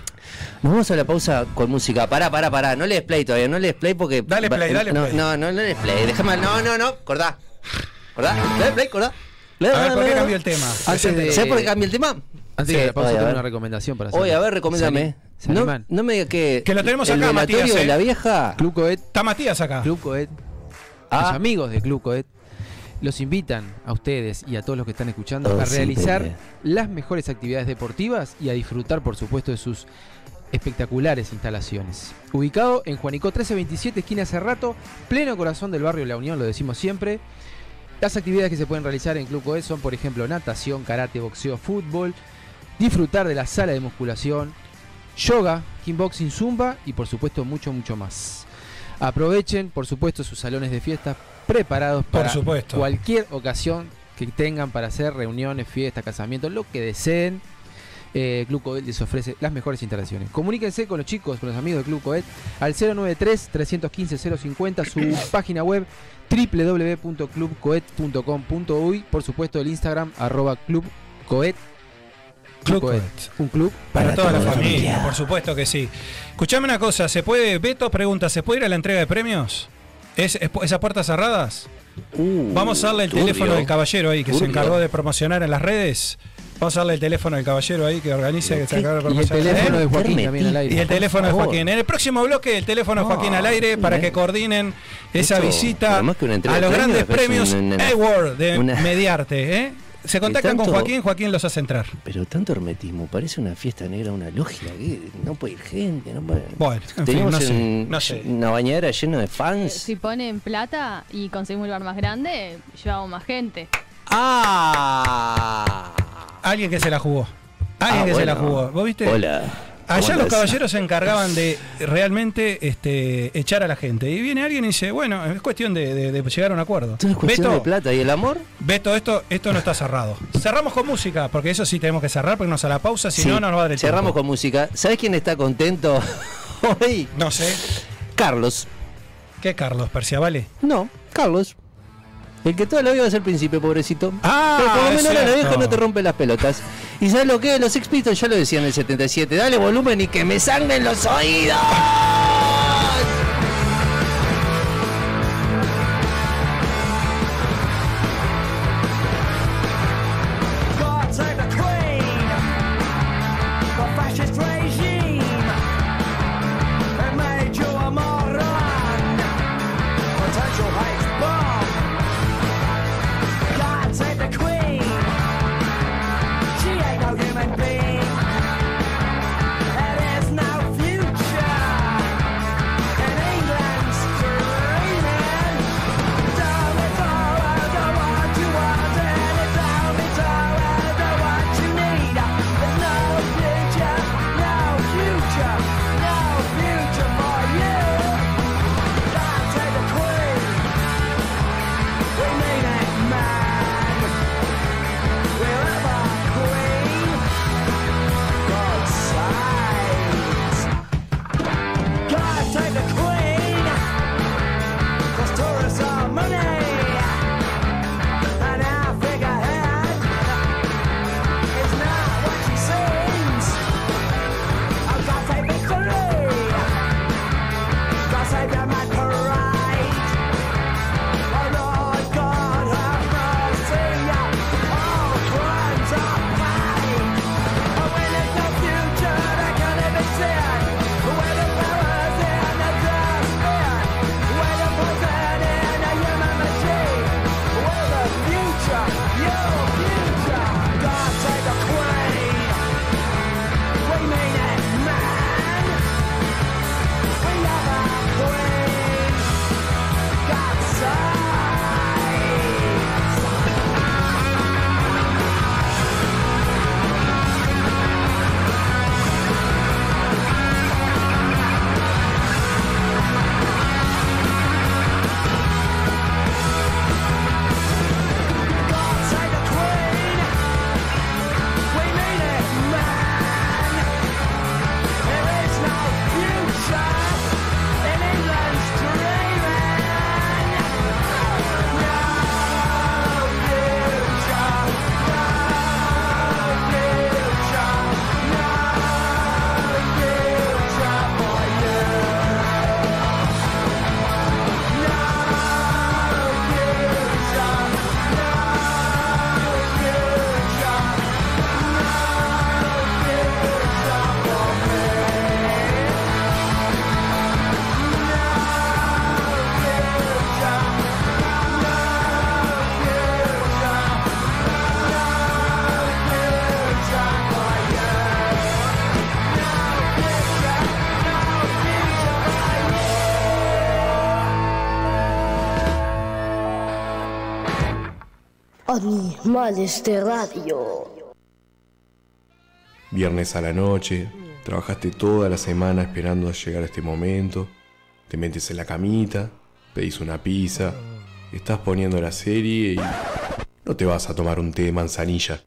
Nos vamos a la pausa con música. Pará, pará, pará. No le des play todavía. No le des play porque. Dale play, dale no, play. No, no, no le des play. Déjame. No, no, no. Cordá. Cordá. Dale play, cordá. A ver, ¿por qué cambió el tema? Antes de- ¿Sabes por qué cambió el tema? Antes Sí, de la pausa tengo una recomendación para hacer. Oye, a ver, recomiéndame. ¿Se No, animan? no me digas que. Que lo tenemos el acá, Matías, de ¿eh? la vieja. Club Coet, Está Matías acá. Club Coet, Ah. los amigos de Club Coet los invitan a ustedes y a todos los que están escuchando Oh, a realizar las mejores actividades deportivas y a disfrutar, por supuesto, de sus espectaculares instalaciones. Ubicado en Juanico 1327, esquina Cerrato, pleno corazón del barrio La Unión, lo decimos siempre. Las actividades que se pueden realizar en Club Coet son, por ejemplo, natación, karate, boxeo, fútbol, disfrutar de la sala de musculación, yoga, kickboxing, zumba y, por supuesto, mucho, mucho más. Aprovechen, por supuesto, sus salones de fiestas preparados Por para supuesto. cualquier ocasión que tengan para hacer reuniones, fiestas, casamientos, lo que deseen. Eh, Club Coet les ofrece las mejores instalaciones. Comuníquense con los chicos, con los amigos de Club Coet al 093-315-050, su página web www.clubcoet.com.uy, por supuesto el Instagram arroba Club Coet. Club Coet, un club Para, toda, la familia, por supuesto que sí. Escuchame una cosa, ¿se puede, Beto pregunta, ¿se puede ir a la entrega de premios? ¿Es, es- esas puertas cerradas? Uh, Vamos a darle el turbio. teléfono del caballero ahí que se encargó de promocionar en las redes. Vamos a darle el teléfono del caballero ahí que organiza, que se de Y el promocionar. teléfono ¿Eh? de Joaquín ¿Qué también al aire. Y el teléfono de. Joaquín. En el próximo bloque, el teléfono de Joaquín al aire para ¿eh? que coordinen esa visita a los grandes es premios Award de Mediarte. ¿eh? Se contactan con Joaquín, Joaquín los hace entrar. Pero tanto hermetismo, parece una fiesta negra, una logia, que no puede ir gente, no puede... Bueno, en fin, Tenemos no sé, en- no sé. una bañadera llena de fans. Si ponen plata y conseguimos un lugar más grande, llevamos más gente. ¡Ah! Alguien que se la jugó. Alguien Ah, que se la jugó. ¿Vos viste? Hola. Allá ¿Cómo los caballeros se encargaban de realmente este, echar a la gente. Y viene alguien y dice, bueno, es cuestión de, de- de llegar a un acuerdo. Es cuestión Beto, de plata y el amor. Beto, esto, esto no está cerrado. Cerramos con música, porque eso sí tenemos que cerrar, porque nos a la pausa, si Sí, no, no nos va a dar Cerramos tiempo. con música. ¿Sabes quién está contento hoy? No sé. Carlos. ¿Qué, Carlos? ¿Perciavale? No, Carlos. El que toda la vida va a ser príncipe, pobrecito. Ah, Pero por lo menos la vieja no te rompe las pelotas. ¿Y sabes lo que? Los Sex Pistols ya lo decían en el 77. Dale volumen y que me sangren los oídos. Animales de radio. Viernes a la noche, trabajaste toda la semana esperando llegar a este momento, te metes en la camita, pedís una pizza, estás poniendo la serie y no te vas a tomar un té de manzanilla.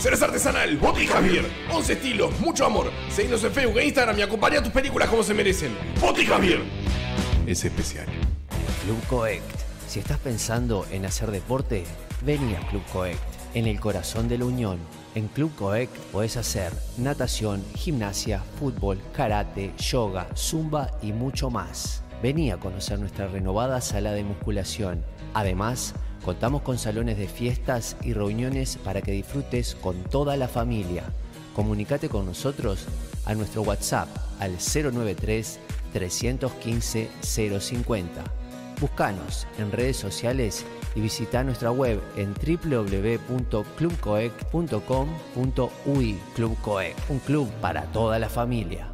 Cerveza artesanal, Botica Beer, 11 estilos, mucho amor. Seguinos en Facebook e Instagram y acompaña tus películas como se merecen. Botica Beer. Es especial. Club Coect. Si estás pensando en hacer deporte, vení a Club Coect, en el corazón de la Unión. En Club Coect podés hacer natación, gimnasia, fútbol, karate, yoga, zumba y mucho más. Vení a conocer nuestra renovada sala de musculación. Además, contamos con salones de fiestas y reuniones para que disfrutes con toda la familia. Comunicate con nosotros a nuestro WhatsApp al 093 315 050. Buscanos en redes sociales y visita nuestra web en www.clubcoec.com.uy Club un club para toda la familia.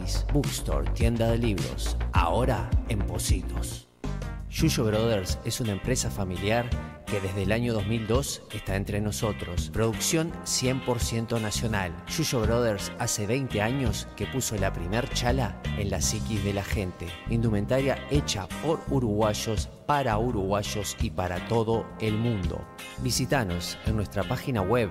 Bookstore, tienda de libros, ahora en Positos. Yuyo Brothers es una empresa familiar que desde el año 2002 está entre nosotros. Producción 100% nacional. Yuyo Brothers hace 20 años que puso la primer chala en la psiquis de la gente. Indumentaria hecha por uruguayos, para uruguayos y para todo el mundo. Visítanos en nuestra página web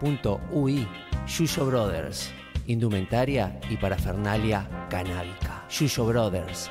www.yuyobrothers.com.ui Yuyo Brothers, indumentaria y parafernalia canábica. Yuyo Brothers.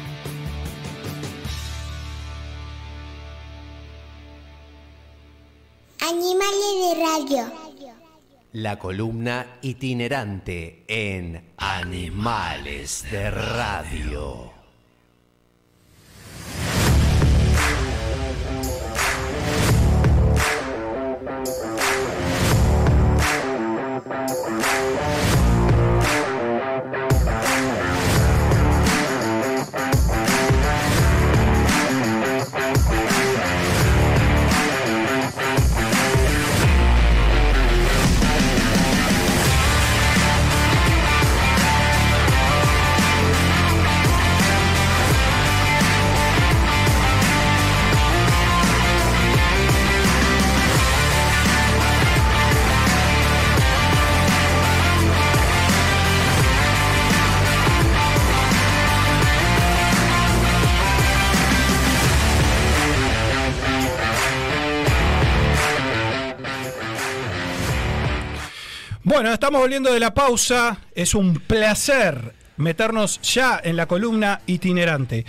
Animales de radio. La columna itinerante en Animales de Radio. Bueno, estamos volviendo de la pausa. Es un placer meternos ya en la columna itinerante.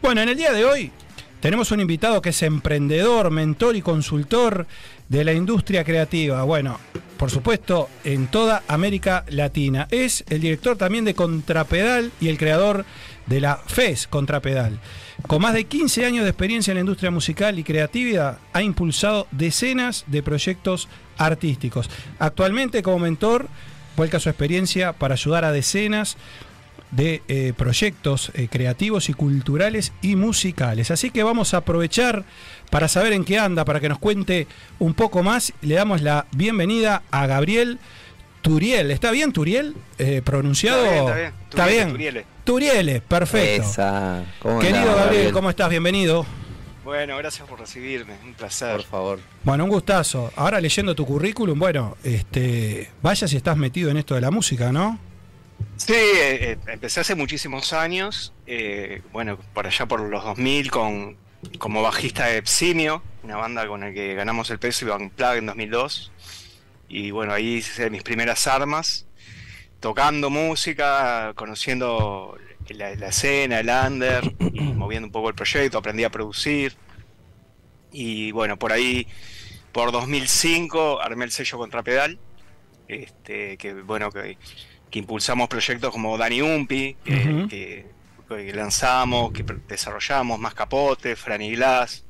Bueno, en el día de hoy tenemos un invitado que es emprendedor, mentor y consultor de la industria creativa. Bueno, por supuesto, en toda América Latina. Es el director también de Contrapedal y el creador de la FES Contrapedal. Con más de 15 años de experiencia en la industria musical y creatividad, ha impulsado decenas de proyectos artísticos. Actualmente, como mentor, vuelca su experiencia para ayudar a decenas de eh, proyectos eh, creativos y culturales y musicales. Así que vamos a aprovechar para saber en qué anda, para que nos cuente un poco más. Le damos la bienvenida a Gabriel Turiel. ¿Está bien Turiel? Eh, pronunciado. Está bien, Está bien. Turiele, perfecto. Esa. ¿Cómo Querido andás, Gabriel, ¿cómo estás? Bienvenido. Bueno, gracias por recibirme, un placer. Por favor. Bueno, un gustazo. Ahora leyendo tu currículum, bueno, este, vaya si estás metido en esto de la música, ¿no? Sí, eh, eh, empecé hace muchísimos años, eh, bueno, por allá por los 2000 con, como bajista de Epsimio, una banda con la que ganamos el peso y Van Plug en 2002. Y bueno, ahí hice mis primeras armas, tocando música, conociendo la, la escena, el under, y moviendo un poco el proyecto, aprendí a producir. Y bueno, por ahí, por 2005, armé el sello Contrapedal, este, que bueno, que, que impulsamos proyectos como Dani Umpi, que, Ujú. que- que lanzamos, que desarrollamos, Más Capote, Franny Glass,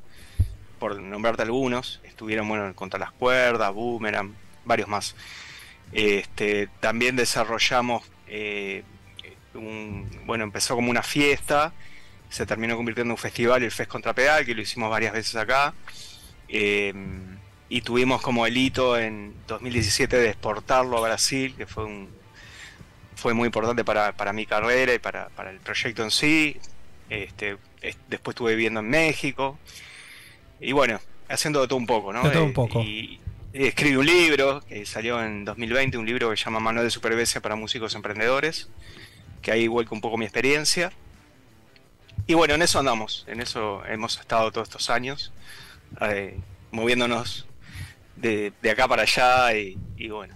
por nombrarte algunos. Estuvieron, bueno, contra las cuerdas, Boomerang, varios más. Este, también desarrollamos, eh, un, bueno, empezó como una fiesta, se terminó convirtiendo en un festival, el Fest Contra Pedal, que lo hicimos varias veces acá. Eh, y tuvimos como el hito en 2017 de exportarlo a Brasil, que fue un fue muy importante para, para mi carrera y para, para el proyecto en sí. Este, es- después estuve viviendo en México. Y bueno, haciendo de todo un poco, ¿no? De todo un Eh, poco. Y escribí un libro que salió en 2020, un libro que se llama Manual de Supervivencia para Músicos Emprendedores, que ahí vuelco un poco mi experiencia. Y bueno, en eso andamos, en eso hemos estado todos estos años, eh, moviéndonos de, de acá para allá y, y bueno,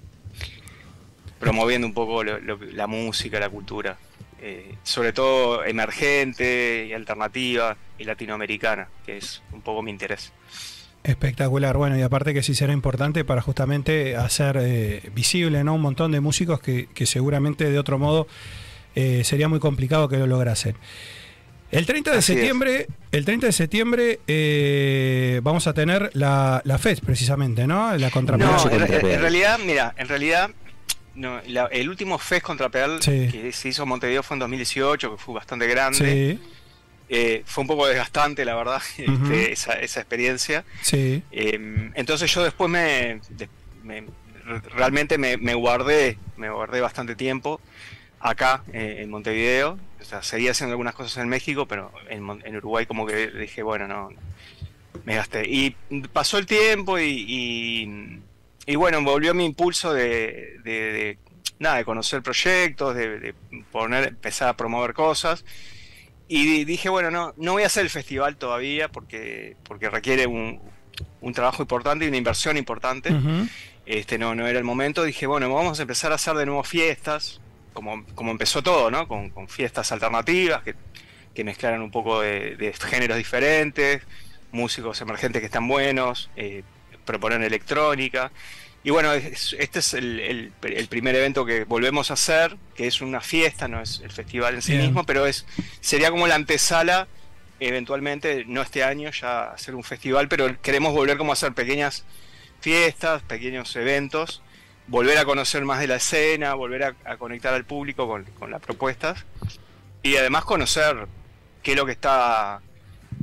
promoviendo un poco la música, la cultura, eh, sobre todo emergente y alternativa y latinoamericana, que es un poco mi interés. Espectacular, bueno, y aparte que sí será importante para justamente hacer eh, visible ¿no? un montón de músicos que, que seguramente de otro modo eh, sería muy complicado que lo lograsen. El 30 de Así es. septiembre, el 30 de septiembre eh, vamos a tener la, la FES precisamente, ¿no? La No, contrapedal. en, en- en realidad, mira, en realidad, no, la- el último Fest contra Pedal Sí. que se hizo en Montevideo fue en 2018, que fue bastante grande. Sí, Eh, fue un poco desgastante, la verdad, este, esa, esa experiencia. sí. Eh, entonces yo después me, me- re- realmente me, me guardé, me guardé bastante tiempo acá eh, en Montevideo. O sea, seguía haciendo algunas cosas en México, pero en, en Uruguay como que dije, bueno, no, me gasté. Y pasó el tiempo y, y, y bueno, volvió mi impulso de, de- de, nada, de conocer proyectos, de, de poner, empezar a promover cosas. Y dije, bueno, no, no voy a hacer el festival todavía porque, porque requiere un, un trabajo importante y una inversión importante. Este, no, no era el momento. Dije, bueno, vamos a empezar a hacer de nuevo fiestas, como, como empezó todo, ¿no? Con, con fiestas alternativas que, que mezclaran un poco de, de géneros diferentes, músicos emergentes que están buenos, eh, proponer electrónica. Y bueno, es- este es el, el- el primer evento que volvemos a hacer, que es una fiesta, no es el festival en sí Bien. mismo, pero es sería como la antesala, eventualmente, no este año, ya hacer un festival, pero queremos volver como a hacer pequeñas fiestas, pequeños eventos, volver a conocer más de la escena, volver a, a conectar al público con, con las propuestas y además conocer qué es lo que está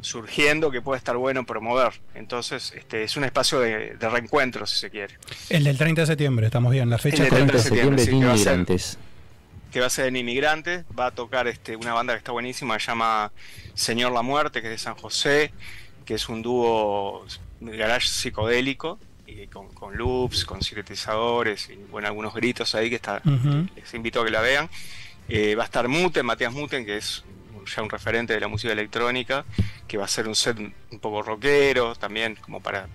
surgiendo que puede estar bueno promover. Entonces, este es un espacio de, de reencuentro, si se quiere. El del 30 de septiembre, estamos bien, la fecha. El del 30 de septiembre, septiembre, sí, que va a ser- inmigrantes. que va a ser en Inmigrantes, va a tocar este, una banda que está buenísima, se llama Señor La Muerte, que es de San José, que es un dúo garage psicodélico, y con, con loops, con sintetizadores, y bueno, algunos gritos ahí que está, les invito a que la vean. Eh, va a estar Muten, Matías Muten, que es ya un referente de la música electrónica, que va a ser un set un poco rockero, también como para,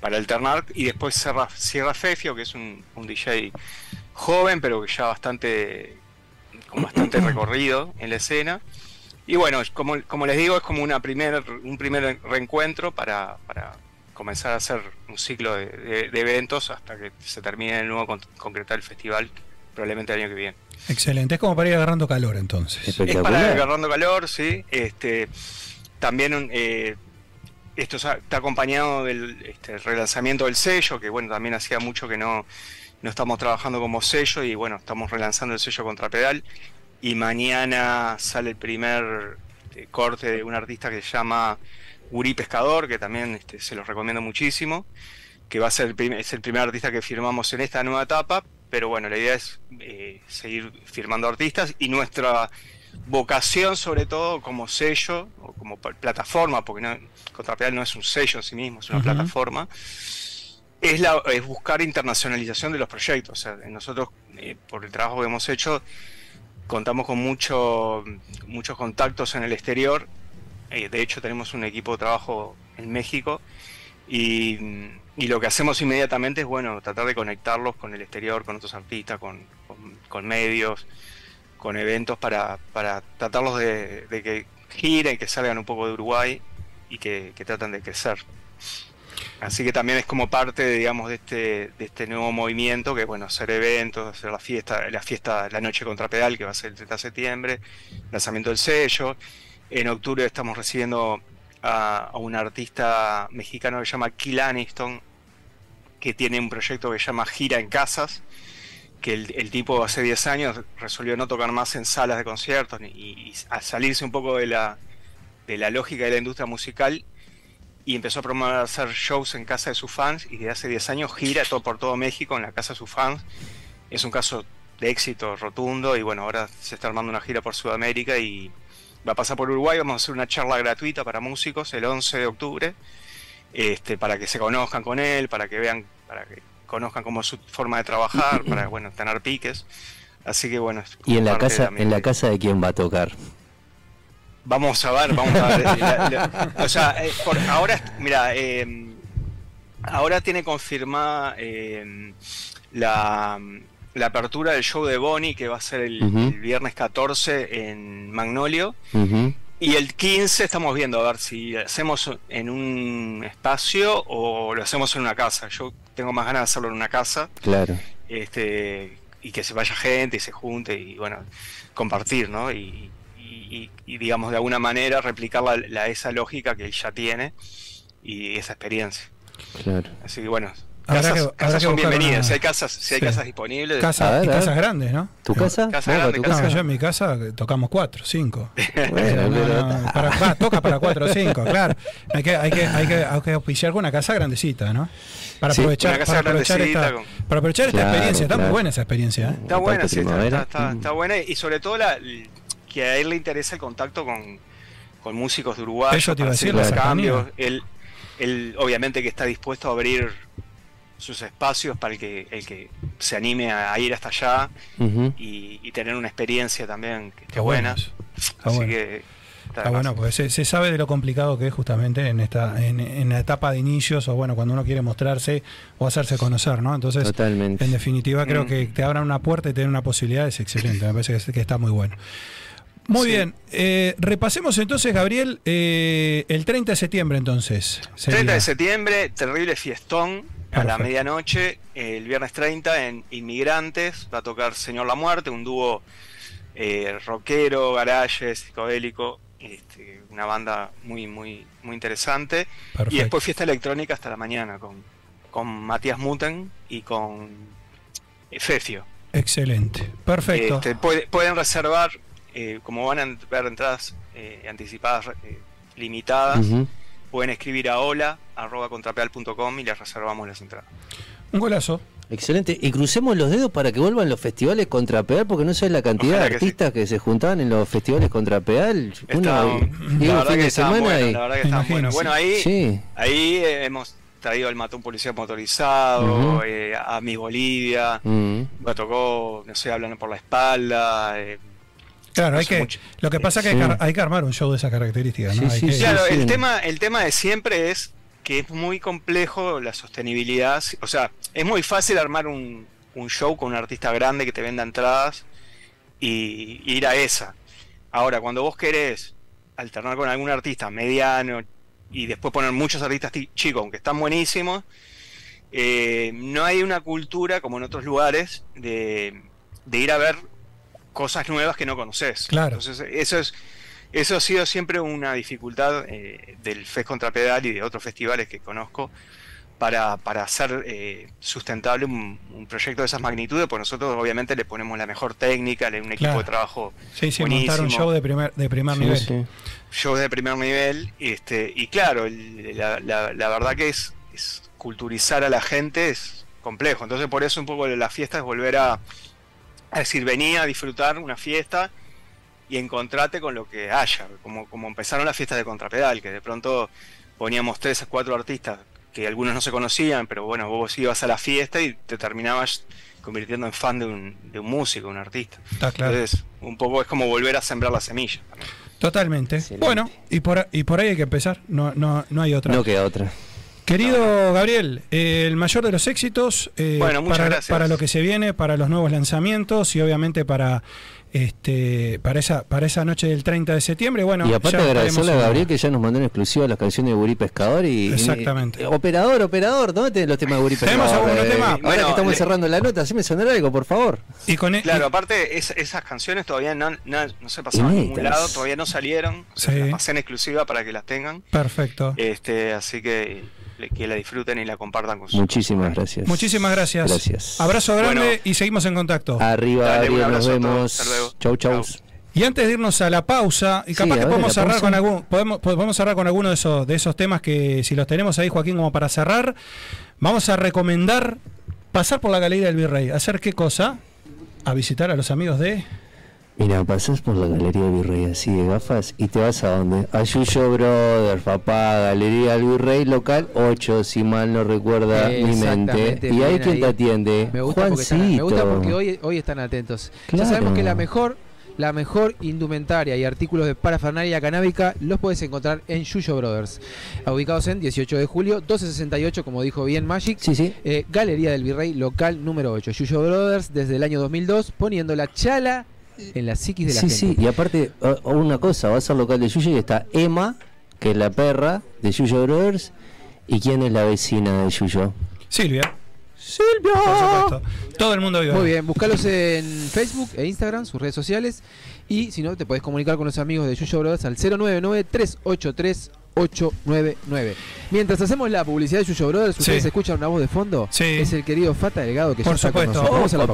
para alternar. Y después cierra, cierra Fefio, que es un, un DJ joven, pero ya bastante con bastante recorrido en la escena. Y bueno, como, como les digo, es como una primer, un primer reencuentro para, para comenzar a hacer un ciclo de, de- de eventos hasta que se termine de nuevo con concretar el festival, probablemente el año que viene. Excelente, es como para ir agarrando calor entonces. Es para ir agarrando calor, sí. Este, también eh, esto está acompañado del este, relanzamiento del sello, que bueno, también hacía mucho que no, no estamos trabajando como sello y bueno, estamos relanzando el sello Contrapedal. Y mañana sale el primer este, corte de un artista que se llama Uri Pescador, que también este, se los recomiendo muchísimo, que va a ser el es el primer artista que firmamos en esta nueva etapa, pero bueno, la idea es eh, seguir firmando artistas y nuestra vocación sobre todo como sello o como plataforma, porque no, Contrapedal no es un sello en sí mismo, es una Ujú. plataforma, es, la, es buscar internacionalización de los proyectos. O sea, nosotros, eh, por el trabajo que hemos hecho, contamos con mucho, muchos contactos en el exterior. Eh, de hecho, tenemos un equipo de trabajo en México y, y lo que hacemos inmediatamente es bueno tratar de conectarlos con el exterior, con otros artistas, con, medios, con eventos para, para tratarlos de, de que giren, que salgan un poco de Uruguay y que, que tratan de crecer. Así que también es como parte, de, digamos, de este, de este nuevo movimiento, que bueno, hacer eventos, hacer la fiesta, la fiesta, la noche contra pedal, que va a ser el 30 de septiembre, lanzamiento del sello. En octubre estamos recibiendo a, un artista mexicano que se llama Kill Aniston, que tiene un proyecto que se llama Gira en Casas, que el, el tipo hace 10 años resolvió no tocar más en salas de conciertos y, y a salirse un poco de la, de la lógica de la industria musical y empezó a promover hacer shows en casa de sus fans y desde hace 10 años gira todo, por todo México en la casa de sus fans. Es un caso de éxito rotundo y bueno, ahora se está armando una gira por Sudamérica y va a pasar por Uruguay, vamos a hacer una charla gratuita para músicos el 11 de octubre, este, para que se conozcan con él, para que vean, para que conozcan cómo es su forma de trabajar, para bueno, tener piques. Así que bueno, Y en la casa, en la casa de quién va a tocar. Vamos a ver, vamos a ver. la- la- o sea, eh, por- ahora, mira, eh, ahora tiene confirmada eh, la, la apertura del show de Bonnie, que va a ser el, viernes 14 en Magnolio. Y el 15 estamos viendo a ver si hacemos en un espacio o lo hacemos en una casa. Yo tengo más ganas de hacerlo en una casa Claro. este y que se vaya gente y se junte y bueno compartir no y, y- y- y, digamos de alguna manera replicar la, la- esa lógica que él ya tiene y esa experiencia Claro. así que bueno casas, que- casas que son bienvenidas una- si hay casas si hay Sí. casas disponibles Casa, A ver, y a ver. casas grandes, ¿no? ¿Tu casa? Casa Boca, grande, ¿tu casa No, casa? yo en mi casa tocamos cuatro, cinco. Bueno, No, para- va, toca para cuatro o cinco, claro. Hay que, hay que, hay que, hay que auspiciar con una casa grandecita, ¿no? Para Sí. aprovechar, para aprovechar esta, con- para aprovechar esta Claro, experiencia. Está muy buena esa experiencia, ¿eh? está buena sí, está, está- está- Mm. está buena y sobre todo la, que a él le interesa el contacto con, con músicos de Uruguay Eso te iba a decir, los cambios él, él obviamente que está dispuesto a abrir sus espacios para el que el que se anime a ir hasta allá y, y tener una experiencia también que esté buena así bueno. que está bueno, porque se, se sabe de lo complicado que es justamente en esta en, en la etapa de inicios o bueno, cuando uno quiere mostrarse o hacerse conocer, ¿no? Entonces, Totalmente. en definitiva, creo Mm. que te abran una puerta y tener una posibilidad es excelente. Me parece que, es- que está muy bueno. Muy Sí. bien, eh, repasemos entonces, Gabriel, eh, el 30 de septiembre entonces. sería. 30 de septiembre terrible fiestón a la medianoche el viernes 30 en Inmigrantes va a tocar Señor la Muerte un dúo eh, rockero garage psicodélico este, una banda muy muy muy interesante Perfecto. Y después fiesta electrónica hasta la mañana con, con Matías Muten y con eh, Fefio. Excelente, perfecto. Este, puede- pueden reservar, eh, como van a ver entradas eh, anticipadas eh, limitadas. Pueden escribir a hola arroba contrapeal.com y les reservamos las entradas. Un golazo. Excelente. Y crucemos los dedos para que vuelvan los festivales contra pedal, porque no sé la cantidad Ojalá de que sí. artistas que se juntaban en los festivales contra pedal. Está- Uno llega la verdad fin que semana buenos, y. la verdad que imagino, buenos. Bueno, ahí, Sí. ahí eh, hemos traído al matón policía motorizado, eh, a mi Bolivia, me tocó, no sé, hablando por la espalda. eh, Claro, hay que, mucho. lo que pasa es que hay, Sí. que, hay que armar un show de esas características, ¿no? Sí, Hay sí. Claro, el sí. tema, el tema de siempre es que es muy complejo la sostenibilidad. O sea, es muy fácil armar un, un show con un artista grande que te venda entradas y, y ir a esa. Ahora, cuando vos querés alternar con algún artista mediano y después poner muchos artistas ti- chicos, aunque están buenísimos, eh, no hay una cultura como en otros lugares de, de ir a ver cosas nuevas que no conoces. Claro. Entonces, eso es eso ha sido siempre una dificultad eh, del FES contra Pedal y de otros festivales que conozco para, para hacer eh, sustentable un, un proyecto de esas magnitudes, pues nosotros obviamente le ponemos la mejor técnica, le- un equipo Claro. de trabajo Sí, sí, buenísimo, montar un show de primer, de primer Sí, nivel. sí. shows de primer nivel, este, y claro, el- la, la- la verdad que es, es culturizar a la gente es complejo, entonces por eso un poco la fiesta es volver a, a decir, venía a disfrutar una fiesta y encontrate con lo que haya, como, como empezaron las fiestas de contrapedal, que de pronto poníamos tres o cuatro artistas que algunos no se conocían, pero bueno, vos ibas a la fiesta y te terminabas convirtiendo en fan de un, de un músico, un artista. Está claro. Entonces, un poco es como volver a sembrar la semilla. también. Totalmente. Excelente. Bueno, y por, y por ahí hay que empezar. No, no, no hay otra. No queda otra. Querido Gabriel, eh, el mayor de los éxitos eh, Bueno, muchas para, gracias. para lo que se viene, para los nuevos lanzamientos y obviamente para este, para, esa, para esa noche del 30 de septiembre. Bueno, y aparte agradecerle a Gabriel que ya nos mandó en exclusiva las canciones de Gurí Pescador y. Exactamente. y- operador, operador, ¿dónde tenés los temas de Gurí Pescador? ¿Tenemos algún Eh, tema? Ahora Bueno, que estamos le- cerrando la nota, haceme sonar algo, por favor. Y con e- Claro, aparte es- esas canciones todavía no, no, no se pasaron en ningún lado, todavía no salieron. Sí. Las pasé en exclusiva para que las tengan. Perfecto. Este, así que que la disfruten y la compartan con sus Muchísimas gracias. Muchísimas gracias. Gracias. Abrazo grande Bueno. y seguimos en contacto. Arriba, Dale, nos vemos. Hasta luego. Chau, chau. Y antes de irnos a la pausa, y capaz a que ver, podemos cerrar pausa. con algún, podemos, podemos cerrar con alguno de esos, de esos temas que si los tenemos ahí, Joaquín, como para cerrar, vamos a recomendar pasar por la Galería del Virrey. ¿Hacer qué cosa? A visitar a los amigos de... Mira, pasás por la Galería del Virrey así de gafas y te vas a dónde? A Yuyo Brothers, papá, Galería del Virrey, local 8, si mal no recuerda mi mente. Y ahí quien te atiende. Me gusta, porque, están, me Juancito. gusta porque hoy, hoy están atentos. Claro. Ya sabemos que la mejor, la mejor indumentaria y artículos de parafernalia canábica los puedes encontrar en Yuyo Brothers. Ubicados en 18 de julio, 1268, como dijo bien Magic. Sí, sí. Eh, Galería del Virrey, local número 8. Yuyo Brothers desde el año 2002, poniendo la chala en la psiquis de la Sí, gente. sí, y aparte, una cosa, va a ser local de Yuyo y está Emma, que es la perra de Yuyo Brothers. ¿Y quién es la vecina de Yuyo? Silvia. Silvia. Por supuesto. Todo el mundo vive. Muy bien, buscalos en Facebook e Instagram, sus redes sociales. Y si no, te puedes comunicar con los amigos de Yuyo Brothers al 099-383-899. Mientras hacemos la publicidad de Yuyo Brothers, ¿ustedes Sí. escuchan una voz de fondo? Sí. Es el querido Fata Delgado que ya Por está con supuesto. nosotros. Vamos a la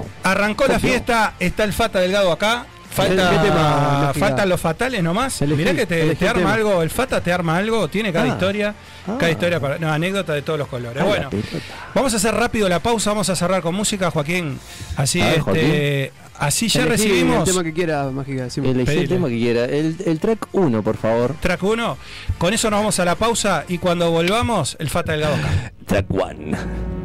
pausa. Arrancó la fiesta, está el Fata Delgado acá. Falta, ¿Qué tema, Lógica? faltan los fatales nomás. Elegí- Mirá que te, arma tema. algo, el Fata te arma algo, tiene cada Ah. historia, Ah. cada historia para. No, anécdota de todos los colores. Bueno, vamos a hacer rápido la pausa, vamos a cerrar con música, Joaquín. Así, ver, este, así ya Elegí recibimos. El tema que quiera, Mágica. Elegí el tema que quiera. El, el track 1, por favor. Track 1. Con eso nos vamos a la pausa y cuando volvamos, el Fata Delgado acá. Track 1.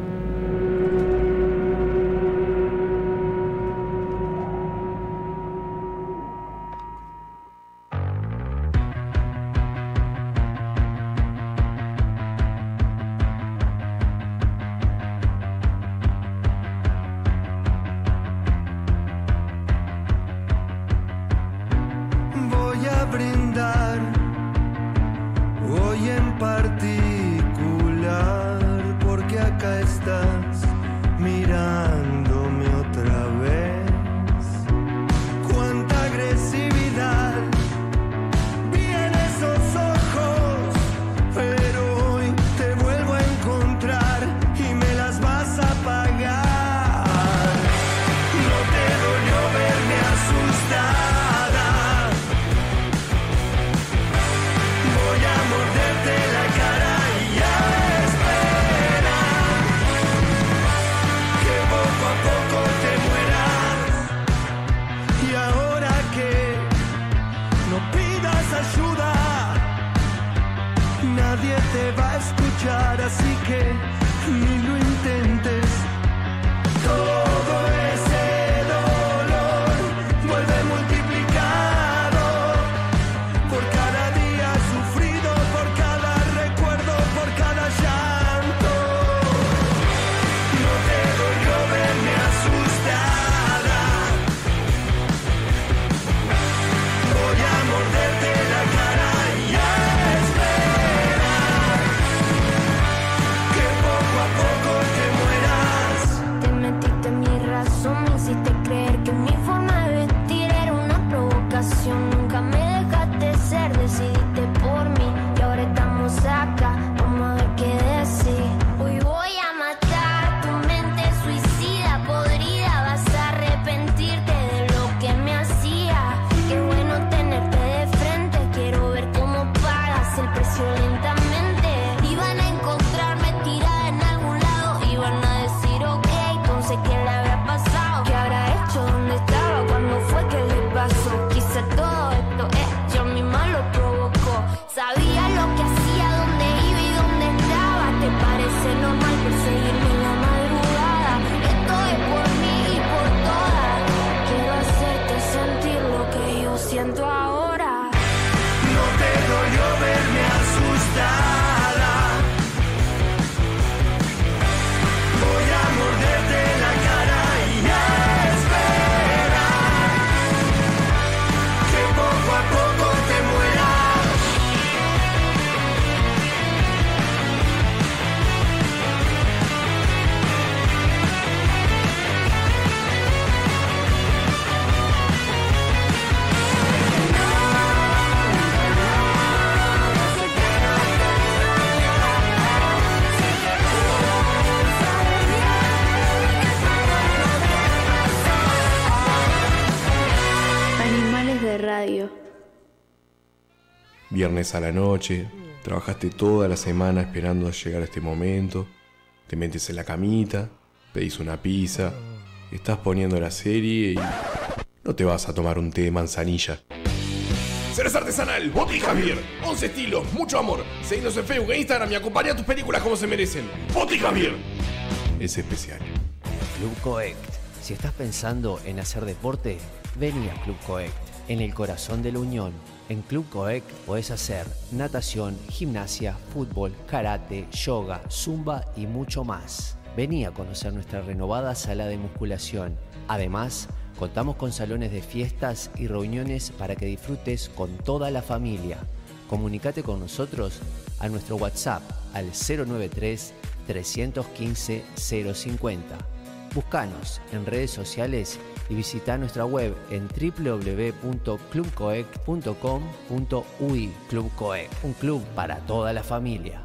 Viernes a la noche, trabajaste toda la semana esperando llegar a este momento, te metes en la camita, pedís una pizza, estás poniendo la serie y no te vas a tomar un té de manzanilla. Cerveza artesanal, Botica Beer. 11 estilos, mucho amor. Seguinos en Facebook e Instagram y acompaña tus películas como se merecen. Botica Beer. Es especial. Club Coect. Si estás pensando en hacer deporte, vení a Club Coect, en el corazón de la Unión. En Club Coect podés hacer natación, gimnasia, fútbol, karate, yoga, zumba y mucho más. Vení a conocer nuestra renovada sala de musculación. Además, contamos con salones de fiestas y reuniones para que disfrutes con toda la familia. Comunicate con nosotros a nuestro WhatsApp al 093 315 050. Buscanos en redes sociales y visita nuestra web en www.clubcoec.com.uy Club Coec, un club para toda la familia.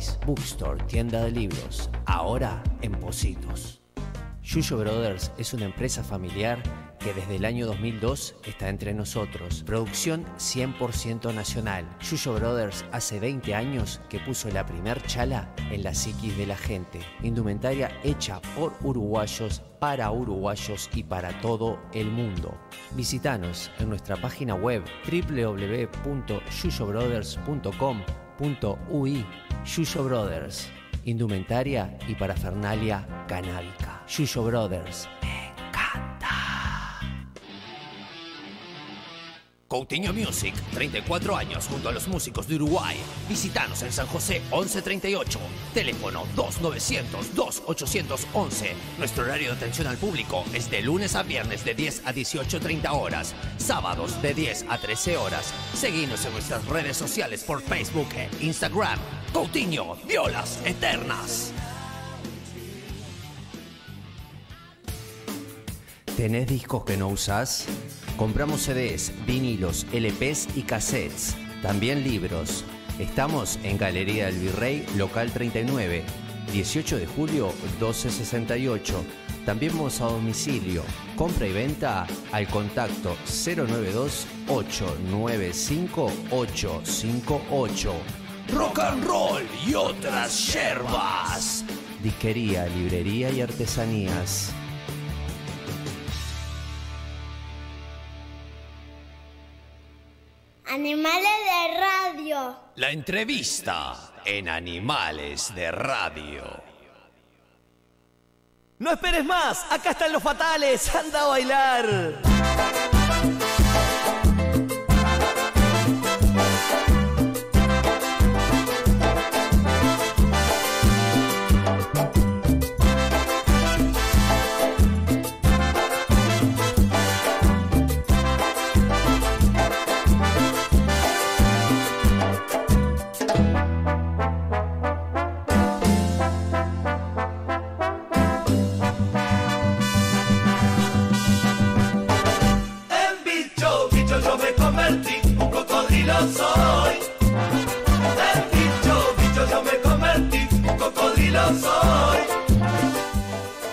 Bookstore, tienda de libros, ahora en Positos. Yuyo Brothers es una empresa familiar que desde el año 2002 está entre nosotros. Producción 100% nacional. Yuyo Brothers hace 20 años que puso la primer chala en la psiquis de la gente. Indumentaria hecha por uruguayos, para uruguayos y para todo el mundo. Visítanos en nuestra página web www.yuyobrothers.com.ui Yuyo Brothers, indumentaria y parafernalia canábica. Yuyo Brothers. Coutinho Music, 34 años junto a los músicos de Uruguay. Visítanos en San José 1138. Teléfono 2900-2811. Nuestro horario de atención al público es de lunes a viernes de 10 a 18.30 horas. Sábados de 10 a 13 horas. Seguinos en nuestras redes sociales por Facebook e Instagram. Coutinho, Violas Eternas. ¿Tenés discos que no usás? Compramos CDs, vinilos, LPs y cassettes. También libros. Estamos en Galería del Virrey, local 39, 18 de julio 1268. También vamos a domicilio. Compra y venta al contacto 092 895 858. Rock and roll y otras yerbas. Disquería, librería y artesanías. Animales de radio. La entrevista en Animales de Radio. No esperes más, acá están los fatales, anda a bailar.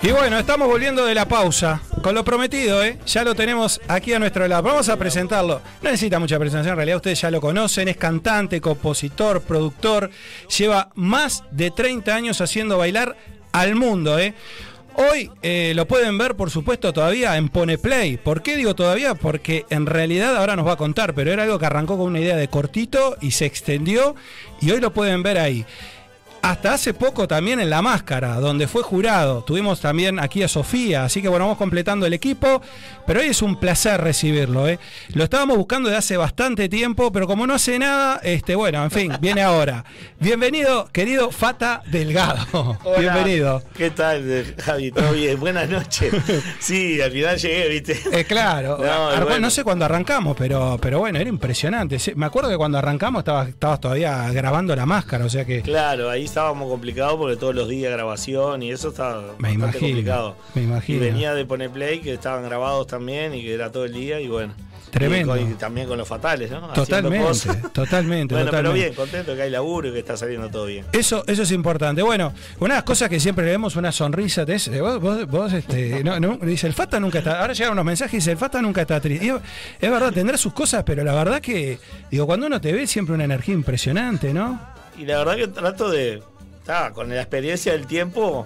Y bueno, estamos volviendo de la pausa. Con lo prometido, ¿eh? Ya lo tenemos aquí a nuestro lado. Vamos a presentarlo. No necesita mucha presentación, en realidad ustedes ya lo conocen. Es cantante, compositor, productor. Lleva más de 30 años haciendo bailar al mundo, ¿eh? Hoy eh, lo pueden ver, por supuesto, todavía en Pone Play. ¿Por qué digo todavía? Porque en realidad ahora nos va a contar, pero era algo que arrancó con una idea de cortito y se extendió y hoy lo pueden ver ahí. Hasta hace poco también en La Máscara, donde fue jurado. Tuvimos también aquí a Sofía, así que bueno, vamos completando el equipo. Pero hoy es un placer recibirlo. ¿eh? Lo estábamos buscando desde hace bastante tiempo, pero como no hace nada, este, bueno, en fin, viene ahora. Bienvenido, querido Fata Delgado. Hola, Bienvenido. ¿Qué tal, Javi? ¿Todo bien? Buenas noches. Sí, al final llegué, ¿viste? Eh, claro, No, Ar- bueno, bueno. no sé cuándo arrancamos, pero, pero bueno, era impresionante. Me acuerdo que cuando arrancamos estabas, estabas todavía grabando la máscara, o sea que Claro, ahí estábamos complicados porque todos los días grabación y eso estaba me bastante imagino. complicado. Me Y imagino. venía de poner play, que estaban grabados también y que era todo el día y bueno. Tremendo. Y, con- y también con los fatales, ¿no? Totalmente, totalmente, Bueno, pero totalmente. bien, contento que hay laburo y que está saliendo todo bien. Eso, eso es importante. Bueno, una de las cosas que siempre le vemos una sonrisa, te es, eh, vos, vos- vos, este, no, no, dice, el Fata nunca está, ahora llegan unos mensajes y dice, el Fata nunca está triste. Y es verdad, tendrá sus cosas, pero la verdad que, digo, cuando uno te ve siempre una energía impresionante, ¿no? Y la verdad que trato de. con la experiencia del tiempo,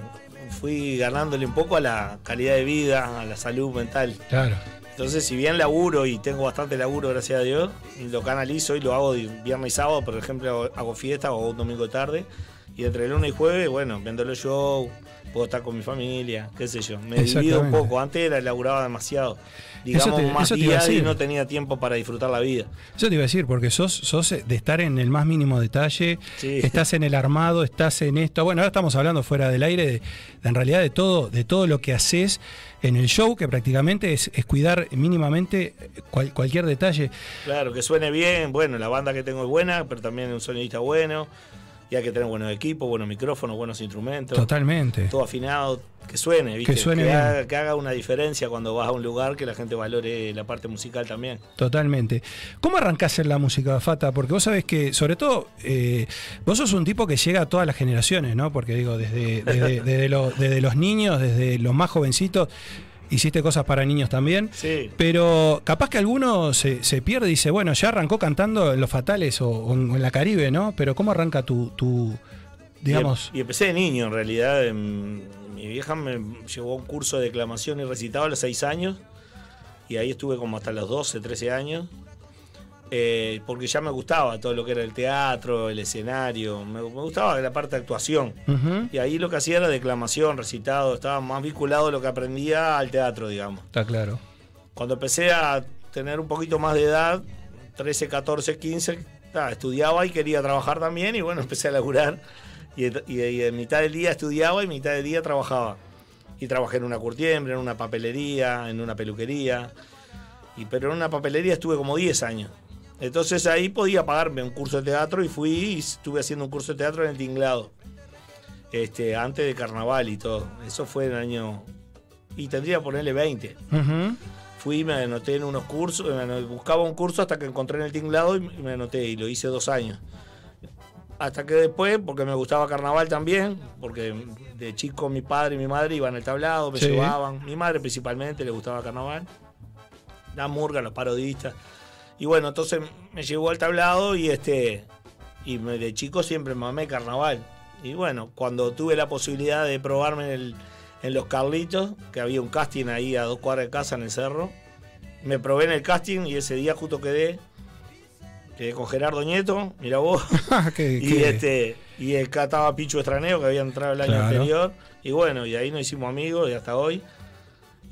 fui ganándole un poco a la calidad de vida, a la salud mental. Claro. Entonces, si bien laburo y tengo bastante laburo, gracias a Dios, lo canalizo y lo hago viernes y sábado, por ejemplo, hago- hago fiesta o un domingo tarde. Y entre lunes y jueves, bueno, viendo los shows, puedo estar con mi familia, qué sé yo. Me divido un poco. Antes era, laburaba demasiado. Digamos, te- más días y no tenía tiempo para disfrutar la vida. Eso te iba a decir, porque sos, sos de estar en el más mínimo detalle, Sí. estás en el armado, estás en esto. Bueno, ahora estamos hablando fuera del aire, de, de- en realidad de todo, de todo lo que haces en el show, que prácticamente es, es cuidar mínimamente cual- cualquier detalle. Claro, que suene bien. Bueno, la banda que tengo es buena, pero también un sonidista bueno. Y hay que tener buenos equipos, buenos micrófonos, buenos instrumentos. Totalmente. Todo afinado, que suene, ¿viste? Que suene bien. haga, que haga una diferencia cuando vas a un lugar, que la gente valore la parte musical también. Totalmente. ¿Cómo arrancás en la música, Fata? Porque vos sabés que, sobre todo, eh, vos sos un tipo que llega a todas las generaciones, ¿no? Porque digo, desde, desde, desde lo- desde los niños, desde los más jovencitos, hiciste cosas para niños también. Sí. Pero capaz que alguno se, se pierde y dice, bueno, ya arrancó cantando en Los Fatales o, o en, la Caribe, ¿no? Pero ¿cómo arranca tu, tu digamos... Y, empecé de niño, en realidad. em, Mi vieja me llevó a un curso de declamación y recitado a los 6 años. Y ahí estuve como hasta los 12, 13 años. Eh, porque ya me gustaba todo lo que era el teatro, el escenario. Me, me gustaba la parte de actuación. Y ahí lo que hacía era declamación, recitado. Estaba más vinculado lo que aprendía al teatro, digamos. Está claro. Cuando empecé a tener un poquito más de edad, 13, 14, 15, ah, estudiaba y quería trabajar también y bueno, empecé a laburar y, y- y en mitad del día estudiaba y mitad del día trabajaba. Y trabajé en una curtiembre, en una papelería, en una peluquería. Y, pero en una papelería estuve como 10 años. Entonces ahí podía pagarme un curso de teatro y fui y estuve haciendo un curso de teatro en el tinglado. Este, antes de carnaval y todo. Eso fue en el año... Y tendría que ponerle 20. Ujú. Fui, me anoté en unos cursos, buscaba un curso hasta que encontré en el tinglado y me anoté y lo hice dos años. Hasta que después, porque me gustaba carnaval también, porque de chico mi padre y mi madre iban al tablado, me Sí. llevaban, mi madre principalmente le gustaba carnaval, la murga, los parodistas. Y bueno, entonces me llevó al tablado y este y me- de chico siempre mamé carnaval. Y bueno, cuando tuve la posibilidad de probarme en, el- en Los Carlitos, que había un casting ahí a dos cuadras de casa en el cerro, me probé en el casting y ese día justo quedé, quedé con Gerardo Nieto, mira vos, Qué- y qué- este y acá estaba Pichu Estraneo que había entrado el año Claro. anterior. Y bueno, y ahí nos hicimos amigos y hasta hoy.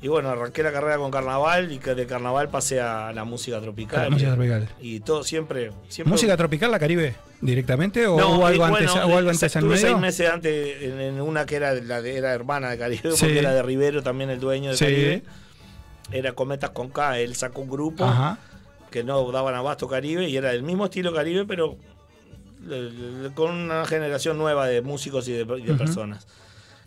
Y bueno, arranqué la carrera con carnaval y que de carnaval pasé a la música tropical. A la música tropical. Y todo siempre. siempre ¿Música tropical la Caribe directamente o No, hubo algo eh, antes, o algo eh, antes estuve seis meses antes en, en una que era, de la de- era hermana de Caribe, Sí. porque era de Rivero también el dueño de Sí. Caribe. Era Cometas con K, él sacó un grupo Ajá. que no daban abasto Caribe y era del mismo estilo Caribe, pero le- con una generación nueva de músicos y de, y de personas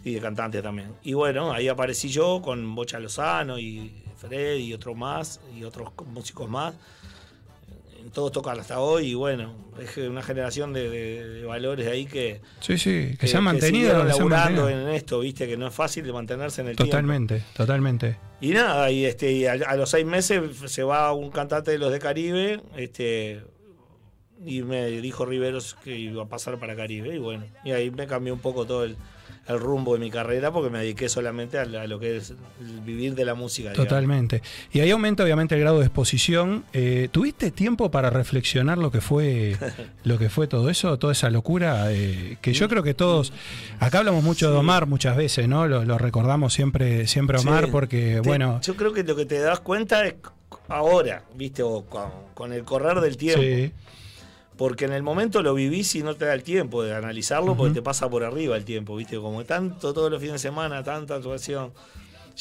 y de cantantes también. Y bueno, ahí aparecí yo con Bocha Lozano y Fred y otros más y otros músicos más. Todos tocan hasta hoy y bueno, es una generación de, de- de valores ahí que, Sí, sí, que, se han mantenido. que laburando en esto, viste, que no es fácil de mantenerse en el tiempo. Totalmente, totalmente. Y nada, y este y a, a los seis meses se va un cantante de los de Caribe, este y me dijo Riveros que iba a pasar para Caribe, y bueno, y ahí me cambió un poco todo el, el rumbo de mi carrera porque me dediqué solamente a, lo que es vivir de la música. digamos. Totalmente. Y ahí aumenta obviamente el grado de exposición. Eh, ¿Tuviste tiempo para reflexionar lo que fue lo que fue todo eso, toda esa locura? eh, que yo creo que todos, acá hablamos mucho de Omar muchas veces, ¿no? Lo, lo recordamos siempre, siempre a Omar Sí. porque, Te- bueno, Yo creo que lo que te das cuenta es ahora, ¿viste? O con, con el correr del tiempo. Sí. Porque en el momento lo vivís y no te da el tiempo de analizarlo porque te pasa por arriba el tiempo, ¿viste? Como tanto todos los fines de semana, tanta actuación.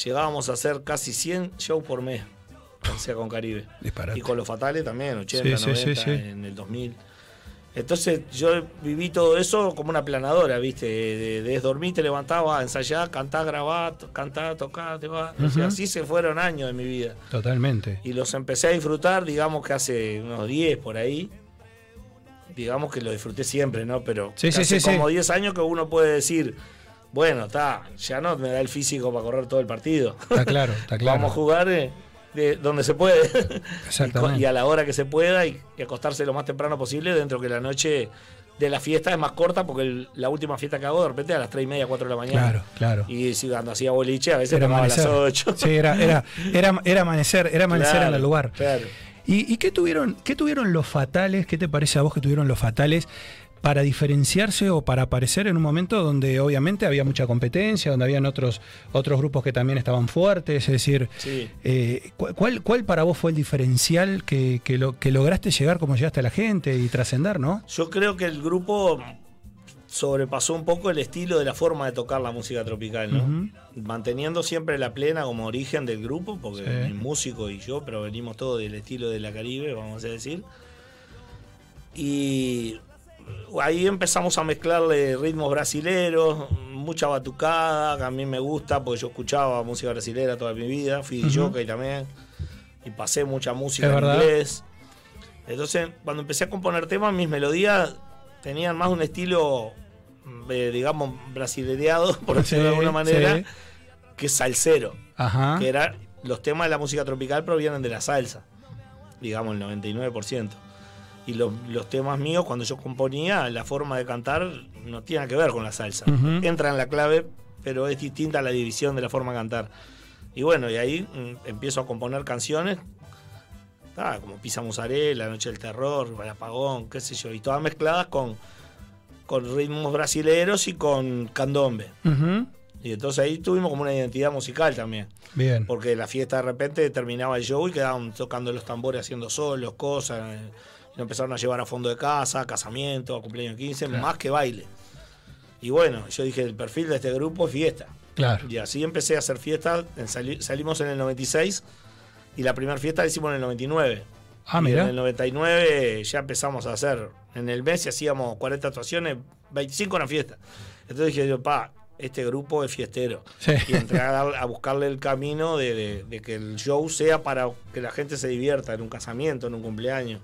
Llegábamos a hacer casi 100 shows por mes, o sea, con Caribe. Disparate. Y con los fatales también, 80, Sí, sí, 90, sí, sí. en el 2000. Entonces yo viví todo eso como una planadora, ¿viste? De, de dormir, te levantaba, ensayar, cantar, grabar, to- cantar, tocar, te va. O sea, Ujú. así se fueron años de mi vida. totalmente. Y los empecé a disfrutar, digamos que hace unos 10 por ahí. Digamos que lo disfruté siempre, ¿no? Pero Sí, sí, hace sí, sí. como 10 años que uno puede decir, bueno, está, ya no me da el físico para correr todo el partido. Está claro, está claro. Vamos a jugar eh, de donde se puede. y, y a la hora que se pueda y, y acostarse lo más temprano posible dentro que la noche de la fiesta es más corta porque el- la última fiesta que hago de repente a las 3 y media, 4 de la mañana. Claro, claro. Y si cuando hacía boliche a veces Era a las amanecer. 8. Sí, era, era, era, era amanecer, era amanecer Claro, en el lugar. claro. ¿Y, y qué tuvieron, qué tuvieron los fatales? ¿Qué te parece a vos que tuvieron los fatales para diferenciarse o para aparecer en un momento donde obviamente había mucha competencia, donde habían otros, otros grupos que también estaban fuertes? Es decir, Sí. eh, ¿cu- ¿cuál, ¿cuál para vos fue el diferencial que, que, lo, que lograste llegar como llegaste a la gente y trascender, no? Yo creo que el grupo sobrepasó un poco el estilo de la forma de tocar la música tropical, ¿no? Manteniendo siempre la plena como origen del grupo, porque Sí. mi músico y yo, pero venimos todos del estilo de la Caribe, vamos a decir. Y ahí empezamos a mezclarle ritmos brasileros, mucha batucada, que a mí me gusta, porque yo escuchaba música brasilera toda mi vida, fui Ujú. jockey también, y pasé mucha música en verdad. inglés. Entonces, cuando empecé a componer temas, mis melodías tenían más un estilo, eh, digamos, brasilereado, por decirlo de alguna manera, sí. que salsero. Ajá. Que era, los temas de la música tropical provienen de la salsa, digamos, el 99%. Y los, los temas míos, cuando yo componía, la forma de cantar no tiene que ver con la salsa. Entra en la clave, pero es distinta la división de la forma de cantar. Y bueno, y ahí mm, empiezo a componer canciones, ah, como Pisa Musarela, Noche del Terror, El Apagón, qué sé yo, y todas mezcladas con, con ritmos brasileros y con candombe. Y entonces ahí tuvimos como una identidad musical también. Bien. Porque la fiesta de repente terminaba el show y quedaban tocando los tambores, haciendo solos, cosas. eh, Y lo empezaron a llevar a fondo de casa, a casamiento, a cumpleaños 15, Claro. más que baile. Y bueno, yo dije, el perfil de este grupo es fiesta. Claro. Y así empecé a hacer sali- salimos en el 96 y la primera fiesta la hicimos en el 99. Ah, y. En el 99 ya empezamos a hacer. En el mes hacíamos 40 actuaciones, 25 una fiesta. Entonces dije yo, pa, este grupo es fiestero. Sí. Y entré a, buscarle el camino de, de- de que el show sea para que la gente se divierta en un casamiento, en un cumpleaños.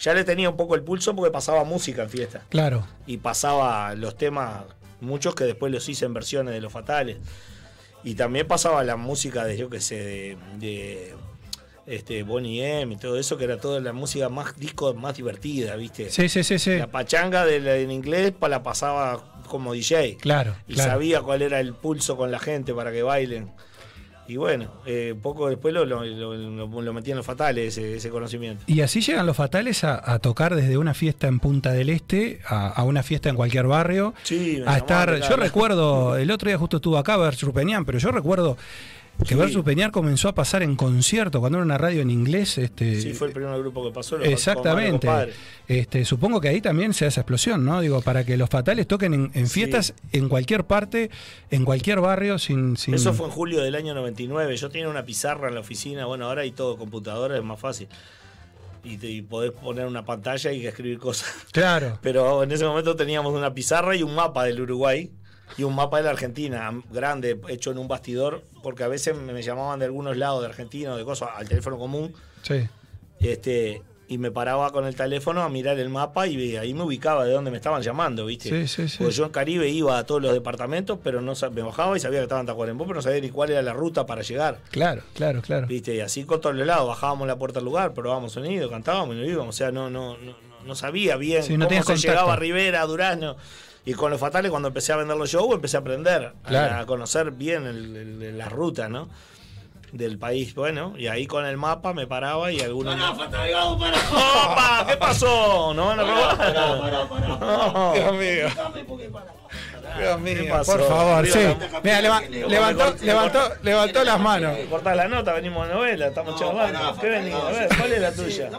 Ya le tenía un poco el pulso porque pasaba música en fiesta Claro. y pasaba los temas, muchos que después los hice en versiones de los fatales. Y también pasaba la música de, yo qué sé, de, de, este, Bonnie M y todo eso, que era toda la música más disco, más divertida, ¿viste? Sí, sí, sí, sí. La pachanga de la- en inglés pa- la pasaba como DJ. Claro, Y claro. sabía cuál era el pulso con la gente para que bailen. Y bueno, eh, poco después lo, lo, lo- lo- lo metí en los fatales, ese, ese conocimiento. Y así llegan los fatales a, a tocar desde una fiesta en Punta del Este a, a una fiesta en cualquier barrio. Sí, me a estar. Yo recuerdo, el otro día justo estuvo acá Versus Peñán, pero yo recuerdo que Sí. Versus Peñán comenzó a pasar en concierto cuando era una radio en inglés. Este, Sí, fue el primer grupo que pasó. Exactamente. Este, supongo que ahí también se da esa explosión, ¿no? Digo, para que los fatales toquen en, en fiestas en cualquier parte, en cualquier barrio, sin. sin... Eso fue en julio del año 99. Yo tenía una pizarra en la oficina. Bueno, ahora hay todo computadora, es más fácil. Y, y podés poner una pantalla y escribir cosas. Claro. Pero en ese momento teníamos una pizarra y un mapa del Uruguay y un mapa de la Argentina, grande, hecho en un bastidor, porque a veces me llamaban de algunos lados de Argentina o de cosas al teléfono común. Sí. Este, y me paraba con el teléfono a mirar el mapa y ahí me ubicaba de dónde me estaban llamando, ¿viste? Sí, sí, sí. Porque yo en Caribe iba a todos los departamentos, pero no me bajaba y sabía que estaba en Tacuarembó, pero no sabía ni cuál era la ruta para llegar. Claro, claro, claro. ¿Viste? Y así con todos los lados, bajábamos la puerta del lugar, probábamos sonido, cantábamos y nos íbamos. O sea, no, no, no, no- sabía bien Sí, no cómo se contacto. llegaba a Rivera, a Durazno. Y con los fatales, cuando empecé a vender los shows, empecé a aprender, a- Claro. a, conocer bien el- el- la ruta, ¿no? Del país, bueno, y ahí con el mapa me paraba y algunos. ¡Opa! ¿Qué pasó? ¿No van a robar? No. Dios mío. Dios mío, pasó? por favor, sí. Mira, leva- le- levantó, le- levantó, levantó las manos. Cortás la nota, venimos de novela, estamos charlando. ¿Qué venís? A ver, ¿cuál es la tuya?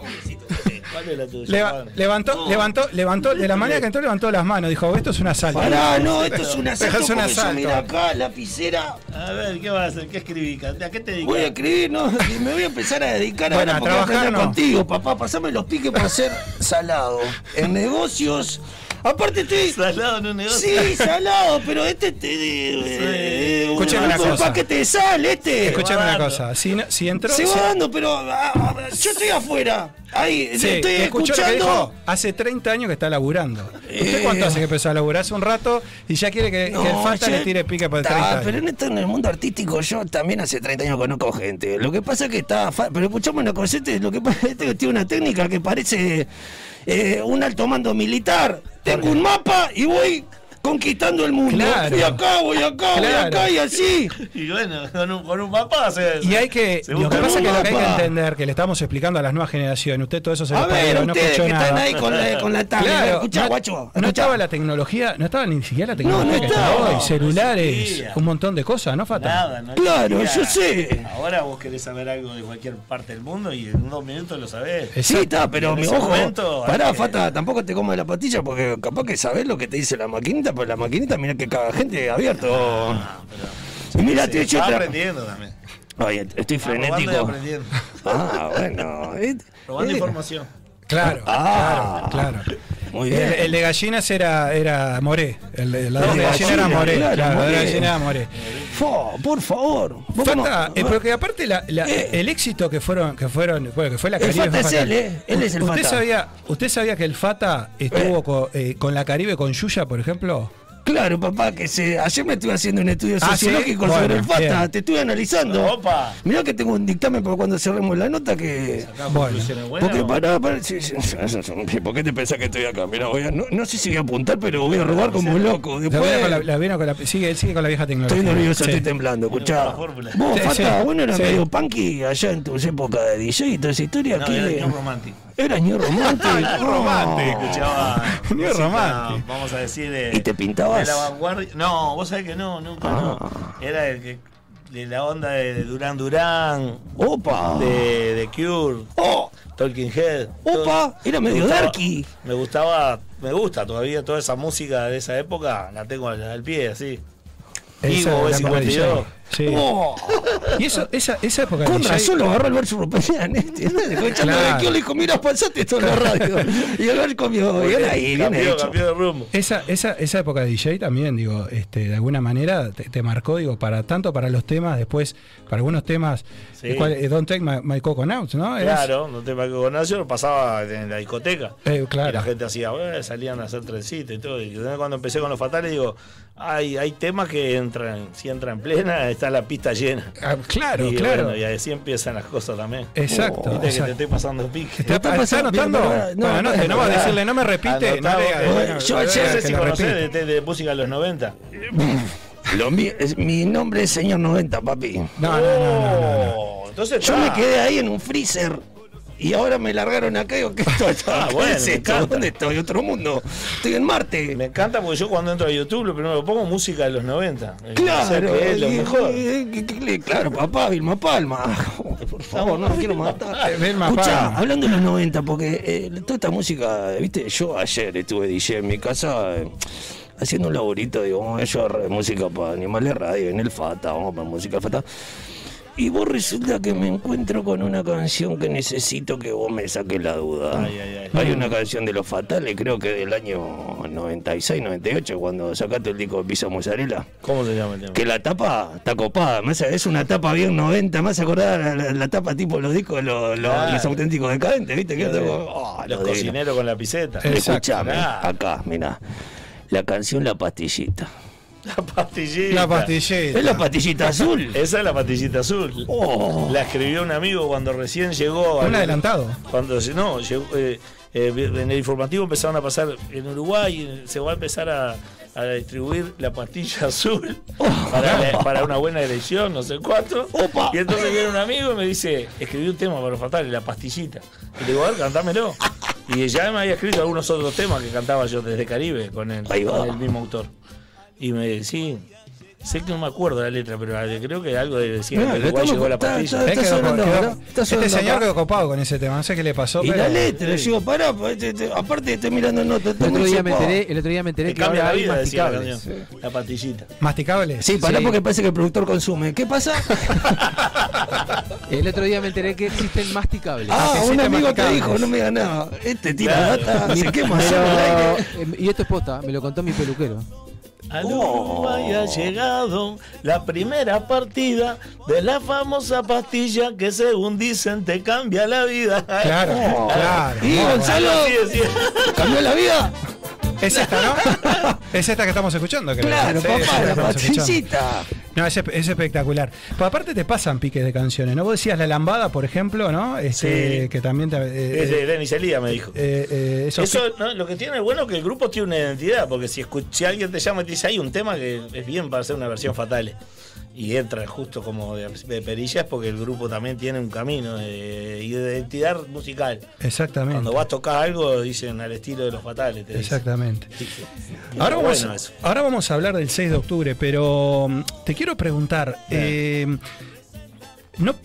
¿Cuál es la tuya? Leva- padre? levantó, levantó, levantó, de la manera que entró, levantó las manos. Dijo, esto es un asalto. Pará, no, esto es un asalto. Es un asalto. mira acá, lapicera. A ver, ¿qué vas a hacer? ¿Qué escribí? ¿A qué te dedicas? Voy a escribir, no, y me voy a empezar a dedicar Bueno, a trabajar no. contigo, papá. Pasame los piques para ser salado. En negocios. Aparte estoy. ¿Salado en un negocio? Sí, salado, pero este te. Eh, Escuchame una un cosa. paquete de sal, este. Escuchame una cosa. Si, no- si entró. Se si- va dando, pero ah, ah, yo estoy afuera. Ahí, Sí, estoy escuchó lo que escuchando. dijo. Hace 30 años que está laburando. ¿Usted Eh. cuánto hace que empezó a laburar? Hace un rato y ya quiere que, que el No, yo- le tire pique por el Está, 30 pero años. en, esto, en el mundo artístico yo también hace 30 años conozco gente. Lo que pasa es que está... fa- Pero escuchame una cosa, este, lo que pasa es que tiene una técnica que parece eh, un alto mando militar. Tengo un mapa y voy conquistando el mundo. Claro. Voy acá, voy acá, voy Claro. acá y así. Y bueno, con un, con un mapa se. Y hay que, se lo que pasa es que lo que hay que entender, que le estamos explicando a las nuevas generaciones, usted todo eso se lo A ver, perdió, no escuchó que nada. están ahí con la, con la tablet. Claro, escuchá, no, guacho. no estaba la tecnología, no estaba ni siquiera la No, tecnología no que está estaba. hoy, celulares, un montón de cosas, ¿no, Fata? Nada, no Claro, existía. yo sé. Ahora vos querés saber algo de cualquier parte del mundo y en dos minutos lo sabés. Sí, está, pero mi ojo. momento, Pará, que- Fata, tampoco te comas la patilla porque capaz que sabés lo que te dice la maquinita, pero la maquinita, mira que cada gente abierto. y mira, Sí, te he hecho estaba otra. aprendiendo también. Ay, estoy frenético. aprendiendo. Ah, bueno. Robando eh, información. Claro, Ah. claro, claro. Muy El, bien. el de gallinas era, era Moré. El, de- la El de de gallina era Moré. claro, Claro, de era Moré. Fo, por favor. Fata, como- eh, porque aparte la- la- el éxito que fueron, que fueron, bueno, que fue la El Caribe. Fata fue es él, ¿eh? Él es el ¿Usted Fata. sabía, ¿Usted sabía que el Fata estuvo co- eh, con la Caribe con Yuya, por ejemplo? Claro, papá, que se, ayer me estuve haciendo un estudio Ah, ¿sí? sociológico Bueno, sobre el Fata. bien. Te estuve analizando. Opa. Mirá que tengo un dictamen para cuando cerremos la nota que. Bueno. Porque pará, pará, sí, sí, sí, sí, ¿Por qué te pensás que estoy acá? Mirá, voy a- no, no sé si voy a apuntar, pero voy a robar como un loco. La Después, viene con la, la viene con la- sigue, sigue con la vieja tecnología. estoy nervioso, Sí. estoy temblando. Escuchá. Vos, Sí, Fata, no eras sí. medio punky allá en tus épocas de DJ y toda esa historia. No, ¿qué era New Romantic. New Romantic. Escuchaba. New música, Romantic. Vamos a decir. De, ¿Y te pintabas? De la vanguardia. No, vos sabés que no, nunca Ah. no. Era el que. De la onda de Durán Durán. Opa. De, de Cure. Oh. Talking Head. Opa, era Me medio gustaba- darky. Me gustaba, me gusta todavía toda esa música de esa época, la tengo al, al pie, así. Esa Vivo, es la época de B52. Sí. Oh. Y eso, esa, esa época de Con DJ razón lo agarró el verso Rupeñán, este. Escuchando Claro. de le dijo, mira, pasate esto en la radio. Y ver comió, bien ahí, bien cambió, hecho. cambió de rumbo. Esa, esa, esa época de DJ también, digo, este, de alguna manera te, te marcó, digo, para tanto para los temas, después, para algunos temas, Sí. cual, eh, Don't Take My, My Coconuts, ¿no? Claro, no te con Nacio lo pasaba en la discoteca. Eh, claro. Y la gente hacía, "Eh", salían a hacer trencito y todo. Y yo cuando empecé con los fatales digo, hay, hay temas que entran, si entran en plena, está la pista llena. Ah, claro, y claro. bueno, y así empiezan las cosas también. Exacto, Viste que exacto. te estoy pasando pique. ¿Está, está pasando? anotando? No, no, no decirle, no me repite, no que- yo que ayer- No sé que si conocés de, música de los 90. Lo mío- es- mi nombre es señor 90, papi. No, no, no, no, no, no. Oh, Entonces Yo me quedé ahí en un freezer. Y ahora me largaron acá y digo, ¿qué estoy? Ah, ¿Qué bueno. ¿Dónde estoy? ¿Otro mundo? Estoy en Marte. Me encanta porque yo cuando entro a YouTube lo primero que pongo música de los 90. Eh, Claro, es lo mejor. claro, papá, Vilma Palma. Por favor, no quiero matar. Palma. hablando de los 90, porque eh, toda esta música, viste, yo ayer estuve DJ en mi casa eh, haciendo un laborito, digo, vamos a música para Animales Radio, en el Fata, vamos para música del Fata. Y vos resulta que me encuentro con una canción que necesito que vos me saques la duda. Ay, ay, ay. Hay una canción de Los Fatales, creo que del año 96, 98, cuando sacaste el disco de Pisa Mozzarella. ¿Cómo se llama el tema? Que la tapa está copada, más es una tapa bien 90, más acordada la, la- la tapa tipo los discos los, los- Claro. los auténticos decadentes, ¿viste? Que oh, Los cocineros con la piseta. Escuchame, acá, mira. La canción La Pastillita. La pastillita. La pastillita. Es la pastillita azul. Esa es la pastillita azul. Oh. La escribió un amigo cuando recién llegó. Un al- adelantado. Cuando no, llegó, eh, eh, en el informativo empezaron a pasar en Uruguay, eh, se va a empezar a, a distribuir la pastilla azul para, la- para una buena elección, no sé cuánto. Y entonces viene un amigo y me dice, escribí un tema para los fatales, la pastillita. Y le digo, a ver, cantámelo. Y ya me había escrito algunos otros temas que cantaba yo desde Caribe con el, Ahí va. con el mismo autor. Y me dice, sí, sé que no me acuerdo la letra, pero creo que algo de decir Mira, que estamos- llegó la está- pastilla. está- quedó- quedó- este señor acá. quedó copado con ese tema, no sé qué le pasó. Y pero- la letra, le digo, pará, pa, este- este- aparte estoy mirando notas. El otro día me enteré, el otro día me enteré Te que cambia ahora la vida, la masticables. canción. La pastillita. ¿Masticables? Sí, pará Sí. porque parece que el productor consume. ¿Qué pasa? El otro día me enteré que existen masticables. Ah, que un amigo te dijo, no me digas nada. Este tira Claro. data, se quema eh, y esto es posta, me lo contó mi peluquero. Al Uruguay ha llegado la primera partida de la famosa pastilla que según dicen te cambia la vida. Claro, claro. Y Gonzalo. ¿cambió la vida? Es esta, ¿no? Es esta que estamos escuchando, creo. Claro, Sí, papá, la pastillita. No, es, es espectacular. Pues aparte te pasan piques de canciones, ¿no? Vos decías La Lambada, por ejemplo, ¿no? Este, Sí. Que también te... eh, Es de Denis Elía, me dijo. eh, eh, Eso, ¿no? lo que tiene bueno es que el grupo tiene una identidad, porque si, si alguien te llama y te dice, hay un tema que es bien para hacer una versión fatal, y entra justo como de, de perillas, porque el grupo también tiene un camino de identidad musical. Exactamente. Cuando vas a tocar algo, dicen al estilo de los fatales. te dicen. Exactamente. Sí. Ahora vamos, bueno eso. ahora vamos a hablar del 6 de octubre, pero mm, te quiero preguntar, eh, ¿no,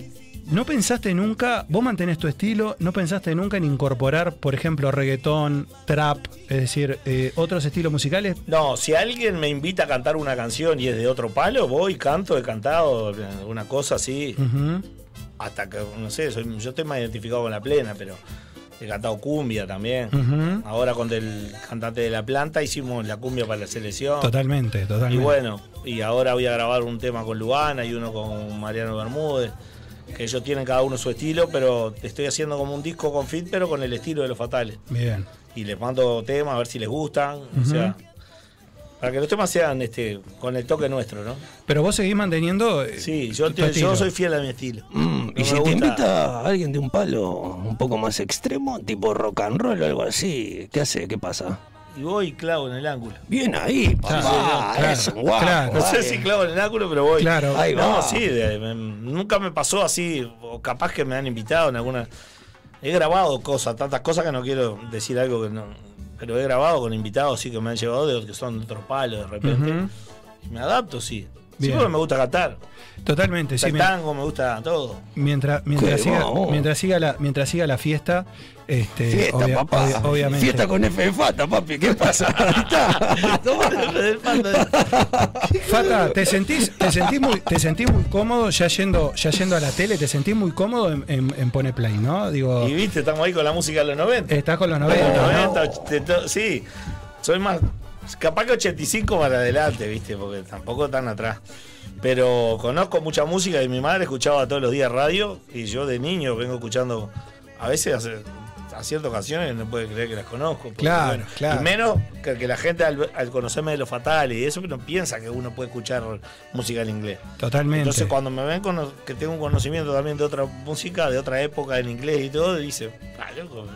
¿no pensaste nunca, vos mantenés tu estilo, no pensaste nunca en incorporar, por ejemplo, reggaetón, trap, es decir, eh, otros estilos musicales? No, si alguien me invita a cantar una canción y es de otro palo, voy, canto, he cantado una cosa así, Ujú. hasta que, no sé, soy- yo estoy más identificado con la plena, pero he cantado cumbia también. Ahora con el cantante de La Planta hicimos la cumbia para la selección. Totalmente, Y totalmente. bueno, y ahora voy a grabar un tema con Lugana y uno con Mariano Bermúdez, que ellos tienen cada uno su estilo, pero estoy haciendo como un disco con fit, pero con el estilo de los fatales. Bien. Y les mando temas a ver si les gustan, o sea, para que los temas sean este con el toque nuestro, ¿no? Pero vos seguís manteniendo... eh, Sí, yo, tu te- yo soy fiel a mi estilo. Mm, No y si te invita alguien de un palo un poco más extremo, tipo rock and roll o algo así, ¿qué hace? ¿Qué pasa? Y voy y clavo en el ángulo. Bien ahí, papá. claro, es un guapo. claro. No sé si clavo en el ángulo, pero voy. Claro. Ahí No, va. sí, de- me- nunca me pasó así, o capaz que me han invitado en alguna. He grabado cosas, tantas cosas que no quiero decir algo que no. Pero he grabado con invitados, sí, que me han llevado de que son de otros palos de repente. Y me adapto, sí. Sí, Bien. porque me gusta cantar. Totalmente, sí. el me- tango, me gusta todo. Mientras, mientras, siga, vamos. mientras, siga la, mientras siga la fiesta, este, Fiesta, obvia- papá. obvia- obviamente. Fiesta con F de Fata, papi. ¿Qué pasa? Ahí está. Fata, ¿te sentís, te sentís muy, te sentís muy cómodo ya yendo, ya yendo a la tele? ¿Te sentís muy cómodo en, en, en Pone Play, no? Digo, Y viste, estamos ahí con la música de los 90. estás con los Los 90, ¿no? 90, ochenta, sí. Soy más. Capaz que 85 para adelante, viste, porque tampoco tan atrás. Pero conozco mucha música y mi madre escuchaba todos los días radio y yo de niño vengo escuchando. A veces hace- a ciertas ocasiones no puede creer que las conozco. Claro, claro. Y menos que, que la gente al, al conocerme de los fatales y eso que no piensa que uno puede escuchar música en inglés. Totalmente. Entonces cuando me ven cono- que tengo un conocimiento también de otra música, de otra época en inglés y todo, dice, ah, loco,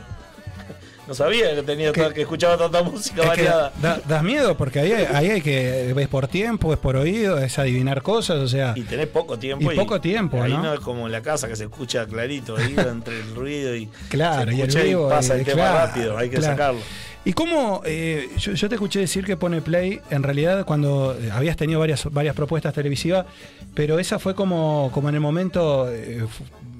no sabía que tenía Que- que escuchaba tanta música variada. da, das miedo porque ahí, hay- ahí hay que, es por tiempo, es por oído, es adivinar cosas, o sea. Y tenés poco tiempo. Y poco tiempo, ahí ¿no? es como en la casa que se escucha clarito, ahí entre el ruido y Claro, se y el vivo, pasa eh, el tema claro, rápido, hay que claro. sacarlo. ¿Y cómo? eh, yo, yo te escuché decir que pone play, en realidad, cuando eh, habías tenido varias, varias propuestas televisivas, pero esa fue como, como en el momento, eh,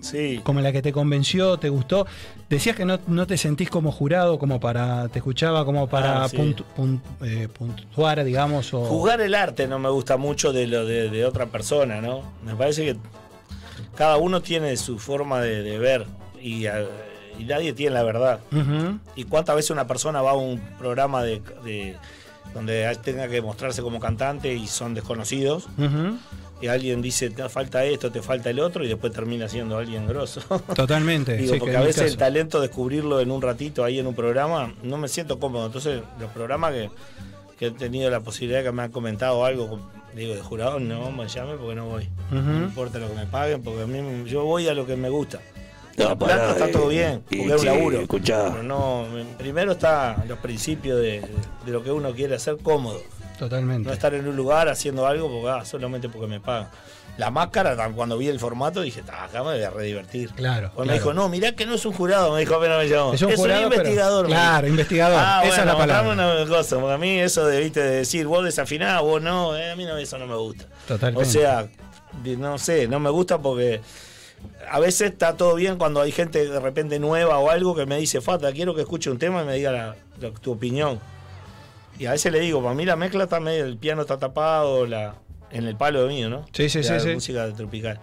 Sí. como la que te convenció, te gustó. Decías que no, no te sentís como jurado, como para. Te escuchaba como para Ah, sí. puntu- pun- eh, puntuar, digamos. O, Jugar el arte no me gusta mucho de lo de, de otra persona, ¿no? Me parece que cada uno tiene su forma de, de ver y, eh, y nadie tiene la verdad. ¿Y cuántas veces una persona va a un programa de, de- donde tenga que mostrarse como cantante y son desconocidos? Y alguien dice, te falta esto, te falta el otro, y después termina siendo alguien grosso. Totalmente. Digo, sí, porque a veces el talento descubrirlo en un ratito ahí en un programa, no me siento cómodo. Entonces, los programas que, que he tenido la posibilidad que me han comentado algo, digo, de jurado, no me llame porque no voy. No importa lo que me paguen, porque a mí yo voy a lo que me gusta. No, La plata está todo eh, bien, y porque es un laburo. escuchá. Pero no, primero está los principios de, de lo que uno quiere hacer cómodo. Totalmente. No estar en un lugar haciendo algo porque, ah, solamente porque me pagan. La máscara, cuando vi el formato, dije, "Ta, acá me voy a redivertir. Claro. Pues me dijo, no, mirá que no es un jurado, me dijo apenas me llamó. Es un jurado, pero- investigador. me claro, investigador. Ah, Esa es la bueno, palabra. una cosa, porque a mí eso de, ¿viste, de decir, vos desafinás, vos no, eh, a mí no, eso no me gusta. Totalmente. O sea, no sé, no me gusta porque a veces está todo bien cuando hay gente de repente nueva o algo que me dice, Fata, quiero que escuche un tema y me diga la- la- tu opinión. Y a veces le digo, para mí la mezcla está medio, el piano está tapado, la, en el palo mío, ¿no? Sí, sí, De sí, la sí. música de tropical.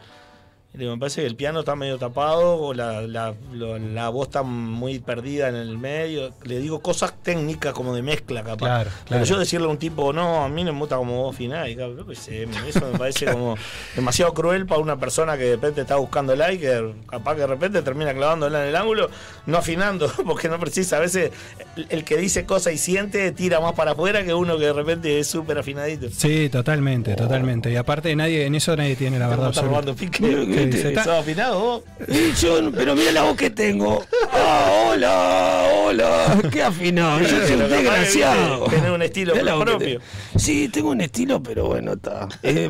Digo, me parece que el piano está medio tapado, o la, la, lo- la voz está muy perdida en el medio. Le digo cosas técnicas como de mezcla, capaz. Claro, Pero claro. yo decirle a un tipo, no, a mí no me gusta como vos final, eso me parece como demasiado cruel para una persona que de repente está buscando like, que capaz que de repente termina clavándola en el ángulo, no afinando, porque no precisa. A veces el, el que dice cosas y siente tira más para afuera que uno que de repente es súper afinadito. Sí, totalmente, totalmente. Y aparte nadie, en eso nadie tiene la verdad está absoluta. robando pique. Está- ¿Sos afinado vos? Y yo, pero mira la voz que tengo. Ah, hola, hola. Qué afinado. Yo soy un desgraciado. tenés un estilo propio. Sí, tengo un estilo, pero bueno, está. Es,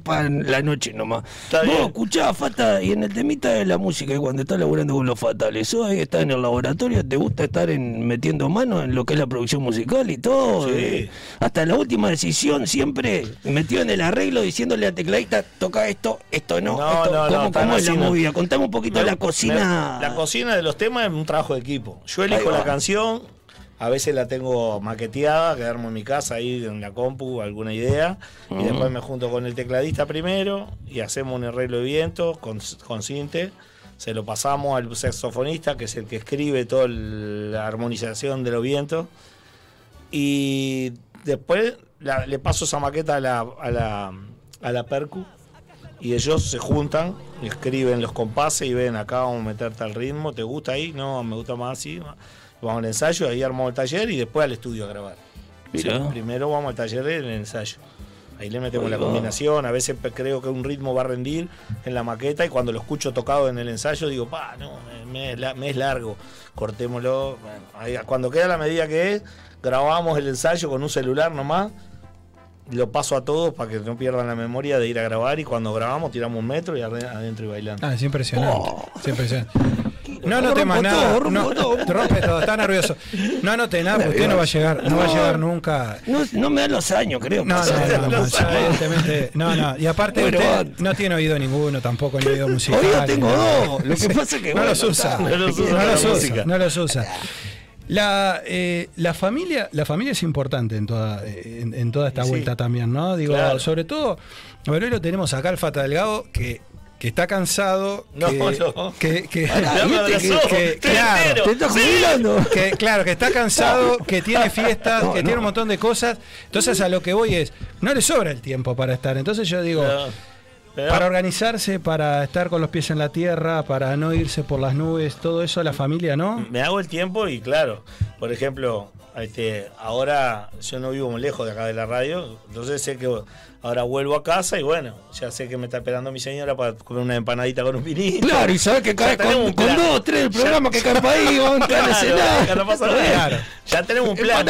para la noche nomás. Vos bien. escuchá, Fata, y en el temita de la música, cuando estás laburando con los fatales, ¿sos ahí estás en el laboratorio? ¿Te gusta estar en, metiendo mano en lo que es la producción musical y todo? Sí. Eh, hasta la última decisión, siempre metido en el arreglo, diciéndole al tecladista, toca esto, esto no. No, no, ¿Cómo, no, tan cómo es la no. movida? Contame un poquito Me- la cocina. me- la cocina de los temas es un trabajo de equipo. Yo elijo la canción, a veces la tengo maqueteada, que armo en mi casa ahí en la compu, alguna idea, y Mm. después me junto con el tecladista primero y hacemos un arreglo de viento con, con cinte. Se lo pasamos al saxofonista, que es el que escribe toda la armonización de los vientos. Y después la- le paso esa maqueta a la, a la, a la percu y ellos se juntan, escriben los compases y ven acá vamos a meter tal ritmo, ¿te gusta ahí? No, me gusta más así. Vamos al ensayo, ahí armamos el taller y después al estudio a grabar. Primero vamos al taller del ensayo. Ahí le metemos Ahí la combinación, a veces creo que un ritmo va a rendir en la maqueta y cuando lo escucho tocado en el ensayo digo, pa, no, me, me me es largo, cortémoslo. Bueno, ahí, cuando queda la medida que es, grabamos el ensayo con un celular nomás, lo paso a todos para que no pierdan la memoria de ir a grabar y cuando grabamos tiramos un metro y adentro y bailando. Ah, es impresionante. Oh. es impresionante. No anote más nada. todo, no, todo. te rompe todo, está nervioso. No anote nada porque usted no va a llegar, no va a llegar nunca. No, no me dan los años, creo. No, no, no, no, evidentemente. No, no. Y aparte Bueno, usted no tiene oído ninguno, tampoco ni oído musical. Oído tengo dos. Lo que pasa es que, no bueno, los usa. No los usa. No No los usa. La, eh, la familia la familia es importante en toda en, en toda esta Sí. vuelta también, ¿no? Digo, Claro. sobre todo, a ver, hoy lo tenemos acá al Fata Delgado que que está cansado, No, que, no. que, que- que- claro. Te jubilando. que, claro, que está cansado, que tiene fiestas, No, que no. tiene un montón de cosas. Entonces a lo que voy es, no le sobra el tiempo para estar. Entonces yo digo, pero- para organizarse, para estar con los pies en la tierra, para no irse por las nubes, todo eso la familia, ¿no? me hago el tiempo y claro, por ejemplo, este, ahora yo no vivo muy lejos de acá de la radio, entonces sé que ahora vuelvo a casa y bueno, ya sé que me está esperando mi señora para comer una empanadita con un vinito. Claro, y sabes que tenemos con, dos, tres del Ya- programa que caen para ahí, vamos a Claro, cenar. no pasa. Claro. Ya tenemos un plan.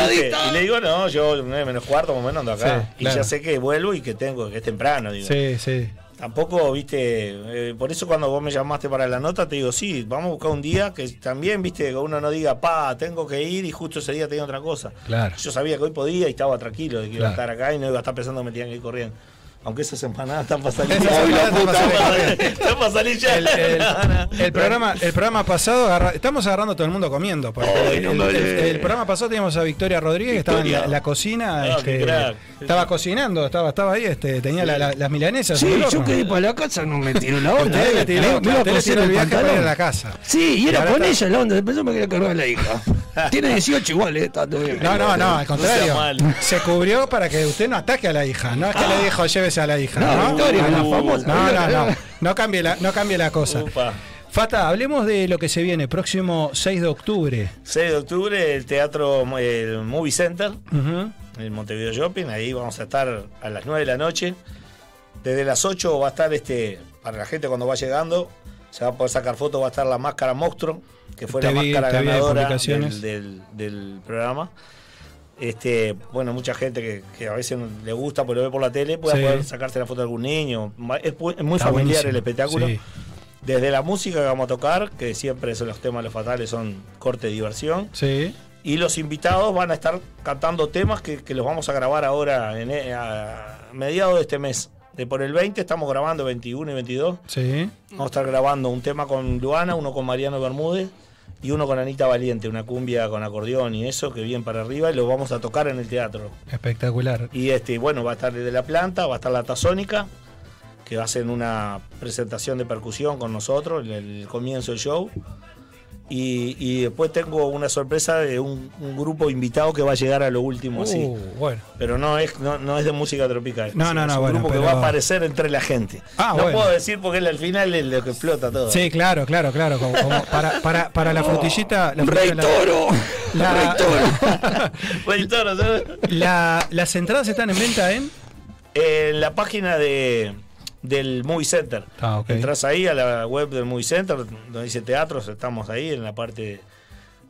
Y le digo, no, yo nueve menos cuarto, más o menos ando acá. Sí, Y claro. ya sé que vuelvo y que tengo, que es temprano, digo. Sí, sí. Tampoco, viste, eh, por eso cuando vos me llamaste para la nota, te digo, sí, vamos a buscar un día que también, viste, que uno no diga, pa, tengo que ir y justo ese día tenía otra cosa. Claro. Yo sabía que hoy podía y estaba tranquilo de que iba a estar acá y no iba a estar pensando que me tenían que ir corriendo. Italian Aunque esas empanadas están para salir. Puta están para salir. Ya. El, programa, el programa pasado, agarra- estamos agarrando a todo el mundo comiendo. porque Ay, el, no programa pasado teníamos a Victoria Rodríguez, que estaba en la, cocina. Ah, este, estaba cocinando, estaba, estaba ahí, este, tenía la- la- las milanesas. Sí, yo quedé para la casa, no me tiró la onda. Usted eh. tiró, Me- me usted el el viaje para ir a la casa. Sí, y era con está- ella la onda, después yo me quería cargar a la hija. Tiene 18 igual, eh, está todo bien. No, no, no, al contrario. se cubrió para que usted no ataque a la hija. No es que le dijo llévese a la hija. No, No, Victoria, la no, famosa. no, no, no. No cambie la, no cambie la cosa. Upa. Fata, hablemos de lo que se viene próximo 6 de octubre. 6 de octubre, el teatro, el Movie Center. Ujú. en Montevideo Shopping. Ahí vamos a estar a las 9 de la noche. Desde las 8 va a estar este, para la gente cuando va llegando, se va a poder sacar fotos, va a estar la máscara monstruo, que fue Te la vi- máscara de ganadora del- del programa. Este, bueno, mucha gente que, que a veces le gusta porque lo ve por la tele, puede Sí. poder sacarse la foto de algún niño. Es, muy Está familiar buenísimo. el espectáculo. Sí. Desde la música que vamos a tocar, que siempre son los temas los fatales, son corte de diversión. Sí. Y los invitados van a estar cantando temas que, que los vamos a grabar ahora en, eh, a mediados de este mes. De por el 20 estamos grabando 21 y 22. Sí. Vamos a estar grabando un tema con Luana, uno con Mariano Bermúdez y uno con Anita Valiente, una cumbia con acordeón y eso, que bien para arriba, y lo vamos a tocar en el teatro. Espectacular. Y este, bueno, va a estar desde la planta, va a estar la tazónica, que va a hacer una presentación de percusión con nosotros, en el comienzo del show. Y, y después tengo una sorpresa de un, un grupo invitado que va a llegar a lo último, así. Uh, bueno. Pero no es, no, no es de música tropical. No, no, es no, un bueno, grupo que va a aparecer entre la gente. Ah, no bueno. puedo decir porque él al final es lo que explota todo. Sí, claro, claro, claro. Como, como para, para, para la frutillita. La Rey Toro. La- Rey Toro, ¿sabes? la- las entradas están en venta en. En la página de, del Movie Center. Ah. Entras ahí a la web del Movie Center, donde dice teatros, estamos ahí en la parte.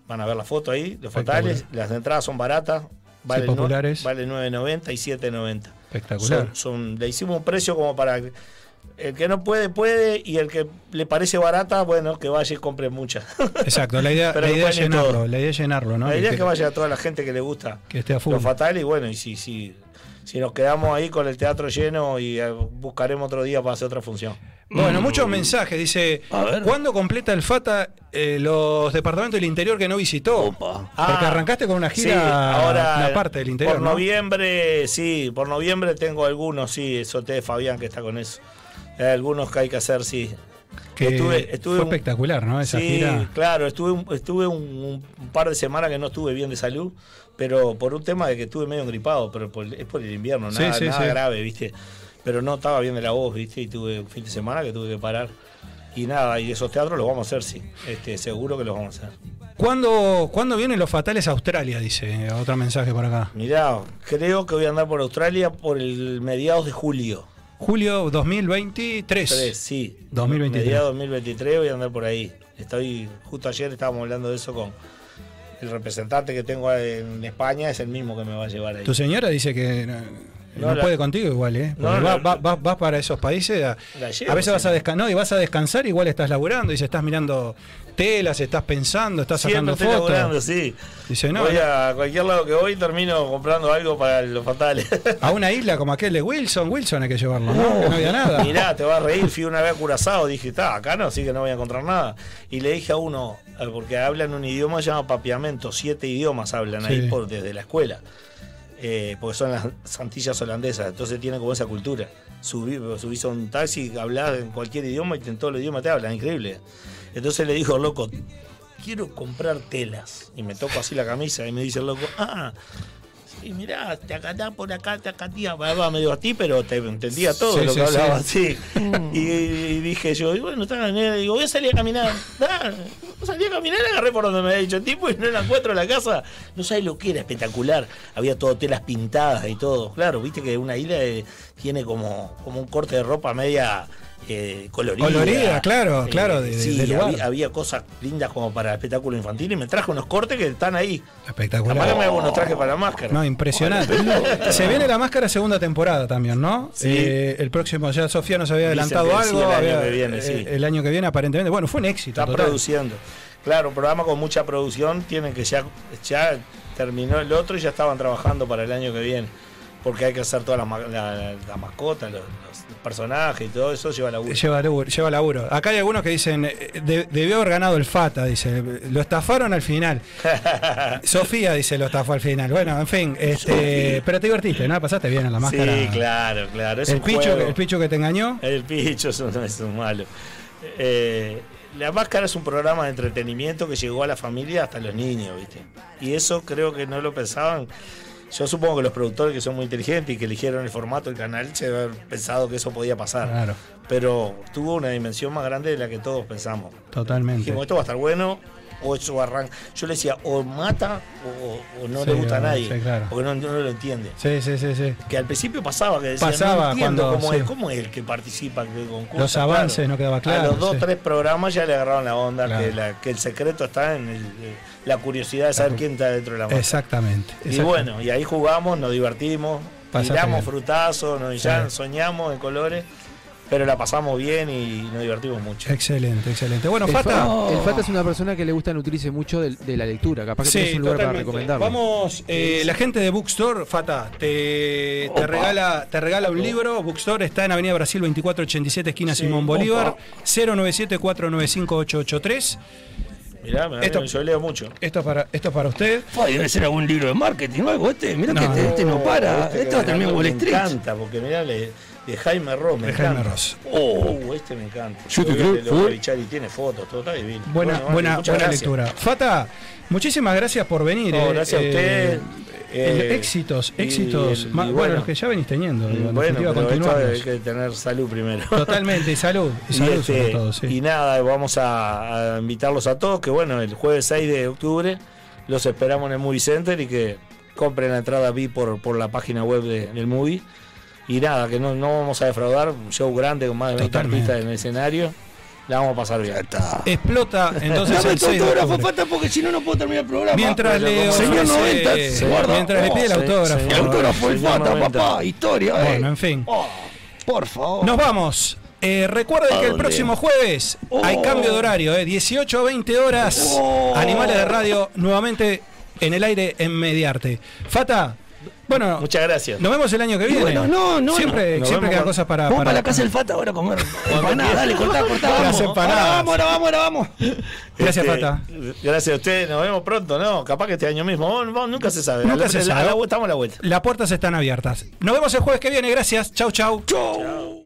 Van a ver la foto ahí, los fatales. Las entradas son baratas. Valen, nue- populares. valen 9.90 y 7.90. Espectacular. Son, son- le hicimos un precio como para. que El que no puede, puede. Y el que le parece barata, bueno, que vaya y compre muchas. Exacto, la idea, la idea es llenarlo. La idea es llenarlo, ¿no? La idea Y es que vaya a toda la gente que le gusta que esté a full. lo fatal y bueno, y si, si, si nos quedamos ahí con el teatro lleno y eh, buscaremos otro día para hacer otra función. Bueno, muchos mensajes. Dice, ¿cuándo completa el FATA eh, los departamentos del interior que no visitó? Porque arrancaste con una gira, Ah, sí, ahora una parte del interior, Por ¿no? noviembre, sí, por noviembre tengo algunos, sí, Soté Fabián que está con eso. Hay algunos que hay que hacer, sí. Que Estuve- estuve fue espectacular, ¿no? Esa sí, gira. claro, estuve, un, estuve un, un par de semanas que no estuve bien de salud, pero por un tema de que estuve medio gripado, pero por- es por el invierno, Sí, nada, sí, nada sí. grave, ¿viste? Pero no estaba bien de la voz, ¿viste? Y tuve un fin de semana que tuve que parar. Y nada, y esos teatros los vamos a hacer, sí. Este, seguro que los vamos a hacer. ¿Cuándo, ¿Cuándo vienen los fatales a Australia? Dice otro mensaje por acá. Mirá, creo que voy a andar por Australia por el mediados de julio. Julio 2023. Tres, sí. 2023. Mediados 2023 voy a andar por ahí. Estoy, justo ayer estábamos hablando de eso con el representante que tengo en España, es el mismo que me va a llevar ahí. Tu señora dice que no, No, no la- puede contigo igual, ¿eh? No, Porque la- va- va- va- vas para esos países, a, llevo, a veces vas a descansar, no, y vas a descansar, igual estás laburando, y se estás mirando telas, estás pensando, estás Siempre sacando fotos. laburando, sí. Dice, no, voy a cualquier lado que voy termino comprando algo para los fatales. a una isla como aquel de Wilson, Wilson hay que llevarlo, ¿no? Que no había nada. Mirá, te vas a reír, fui una vez a Curazao, dije, está, acá no, así que no voy a encontrar nada. Y le dije a uno, eh, porque hablan un idioma que se llama papiamento, siete idiomas hablan ahí Sí. por, desde la escuela. Eh, porque son las Antillas holandesas, entonces tienen como esa cultura. Subí, subís a un taxi, hablas en cualquier idioma y en todo el idioma te hablan, increíble. Entonces le dijo, loco, quiero comprar telas. Y me toco así la camisa y me dice el loco, ah, sí, mirá, te acatá por acá, te acatía, hablaba medio a ti, pero te entendía todo Sí, lo sí, que hablaba, sí. sí. Y, y dije yo, y bueno, está la nena, digo, voy a salir a caminar. Ah, salí a caminar, agarré por donde me había dicho el tipo y no la encuentro en la casa. No sabes lo que era, espectacular. Había todo telas pintadas y todo. Claro, viste que una isla eh, tiene como, como un corte de ropa media eh, colorida. Colorida, claro, Eh, claro, de- sí, lugar. había, había cosas lindas como para espectáculo infantil y me traje unos cortes que están ahí. Espectacular. Que me hago unos trajes para la máscara. No, impresionante. Se viene la máscara segunda temporada también, ¿no? Sí. Eh, el próximo, ya Sofía nos había adelantado algo. el año había- que viene, sí. eh, el año que viene, aparentemente. Bueno, fue un éxito. Está total. produciendo. Claro, un programa con mucha producción, tienen que ya, ya terminó el otro y ya estaban trabajando para el año que viene. Porque hay que hacer todas las la, la- mascotas, los, los personajes y todo eso lleva la Lleva laburo, lleva laburo. Acá hay algunos que dicen, eh, de- debió haber ganado el FATA, dice. Lo estafaron al final. Sofía dice, lo estafó al final. Bueno, en fin, este, pero te divertiste, ¿no? Pasaste bien a la máscara. Sí, claro, claro. Es el, picho, juego. el picho que te engañó. El picho es un, es un malo. Eh, la máscara es un programa de entretenimiento que llegó a la familia hasta los niños, ¿viste? Y eso creo que no lo pensaban. Yo supongo que los productores que son muy inteligentes y que eligieron el formato del canal se haber pensado que eso podía pasar. Claro. Pero tuvo una dimensión más grande de la que todos pensamos. Totalmente. Dijimos, esto va a estar bueno, o eso arranca. Yo le decía, o mata o, o no Sí, le gusta a nadie. sí, claro. Porque no, no lo entiende. Sí, sí, sí, sí. Que al principio pasaba, que decía, Pasaba no entiendo cuando- cómo, sí. es, cómo es el que participa, que concursa. Los avances no quedaba claro, A los dos, tres programas ya le agarraron la onda, Claro. que, la- que el secreto está en el- eh, la curiosidad de saber quién está dentro de la masa. Exactamente. Y bueno, y ahí jugamos, nos divertimos, tiramos frutazos, nos, Sí. ya soñamos en colores, pero la pasamos bien y nos divertimos mucho. Excelente, excelente. Bueno, el, Fata. el Fata es una persona que le gusta nutrirse mucho de, de la lectura. Capaz que Sí, tenés un lugar para totalmente. recomendarlo. Vamos, eh, la gente de Bookstore, Fata, te, te regala, te regala un libro. Bookstore está en Avenida Brasil 2487, esquina Simón Bolívar, 097-495-883. Mirá, mirá, Esto- yo leo mucho. Esto es para, esto es para usted. Debe ser algún libro de marketing o algo. Este, mirá que este, este no para. Este, Este va a terminar Wall Me Street. encanta, porque mirá, le- de Jaime Ross, me De Jaime encanta. Ross. Oh, este me encanta. Yo te creo, y tiene fotos, todo está divino. Buena, Bueno, buena, buena lectura. Fata, muchísimas gracias por venir. No, eh, gracias a eh, usted. eh, eh, éxitos, éxitos. y bueno, bueno. los que ya venís teniendo. digo, Bueno, pero esto hay que tener salud primero. Totalmente, y salud. Y salud este, sobre todo, sí. y nada, vamos a, a invitarlos a todos, que bueno, el jueves 6 de octubre los esperamos en el Movie Center y que compren la entrada VIP por, por la página web de- del Movie. Y nada, que no, no vamos a defraudar, un show grande con más de 20 Totalmente. artistas en el escenario. La vamos a pasar bien. Explota entonces Dame el tu 6 de autógrafo. Fata, porque si no, no puedo terminar el programa. Mientras le Señor ofrece- 90, se guarda. mientras le pide el Oh, autógrafo. El autógrafo Señor Fata, 90. papá. Historia, eh. Bueno, en fin. Por favor. Nos vamos. Eh, recuerden ¿A que el próximo jueves hay Oh. cambio de horario, eh, 18 a 20 horas. Oh. Animales de radio nuevamente en el aire en Mediarte. Fata, bueno, Muchas gracias. nos vemos el año que viene. bueno, no, no, Siempre, no. siempre quedan cosas para. Vamos para para la casa del Fata ahora a comer empanadas. Dale, cortá, cortá. Las Vamos. empanadas. Ahora vamos, ahora vamos, ahora vamos. Gracias, Este, Fata. Gracias a ustedes, nos vemos pronto, ¿no? Capaz que este año mismo, vamos, vamos, nunca se sabe. Nunca la- se la- sabe. la- estamos a la vuelta. Las puertas están abiertas. Nos vemos el jueves que viene. Gracias. Chau, chau. Chau.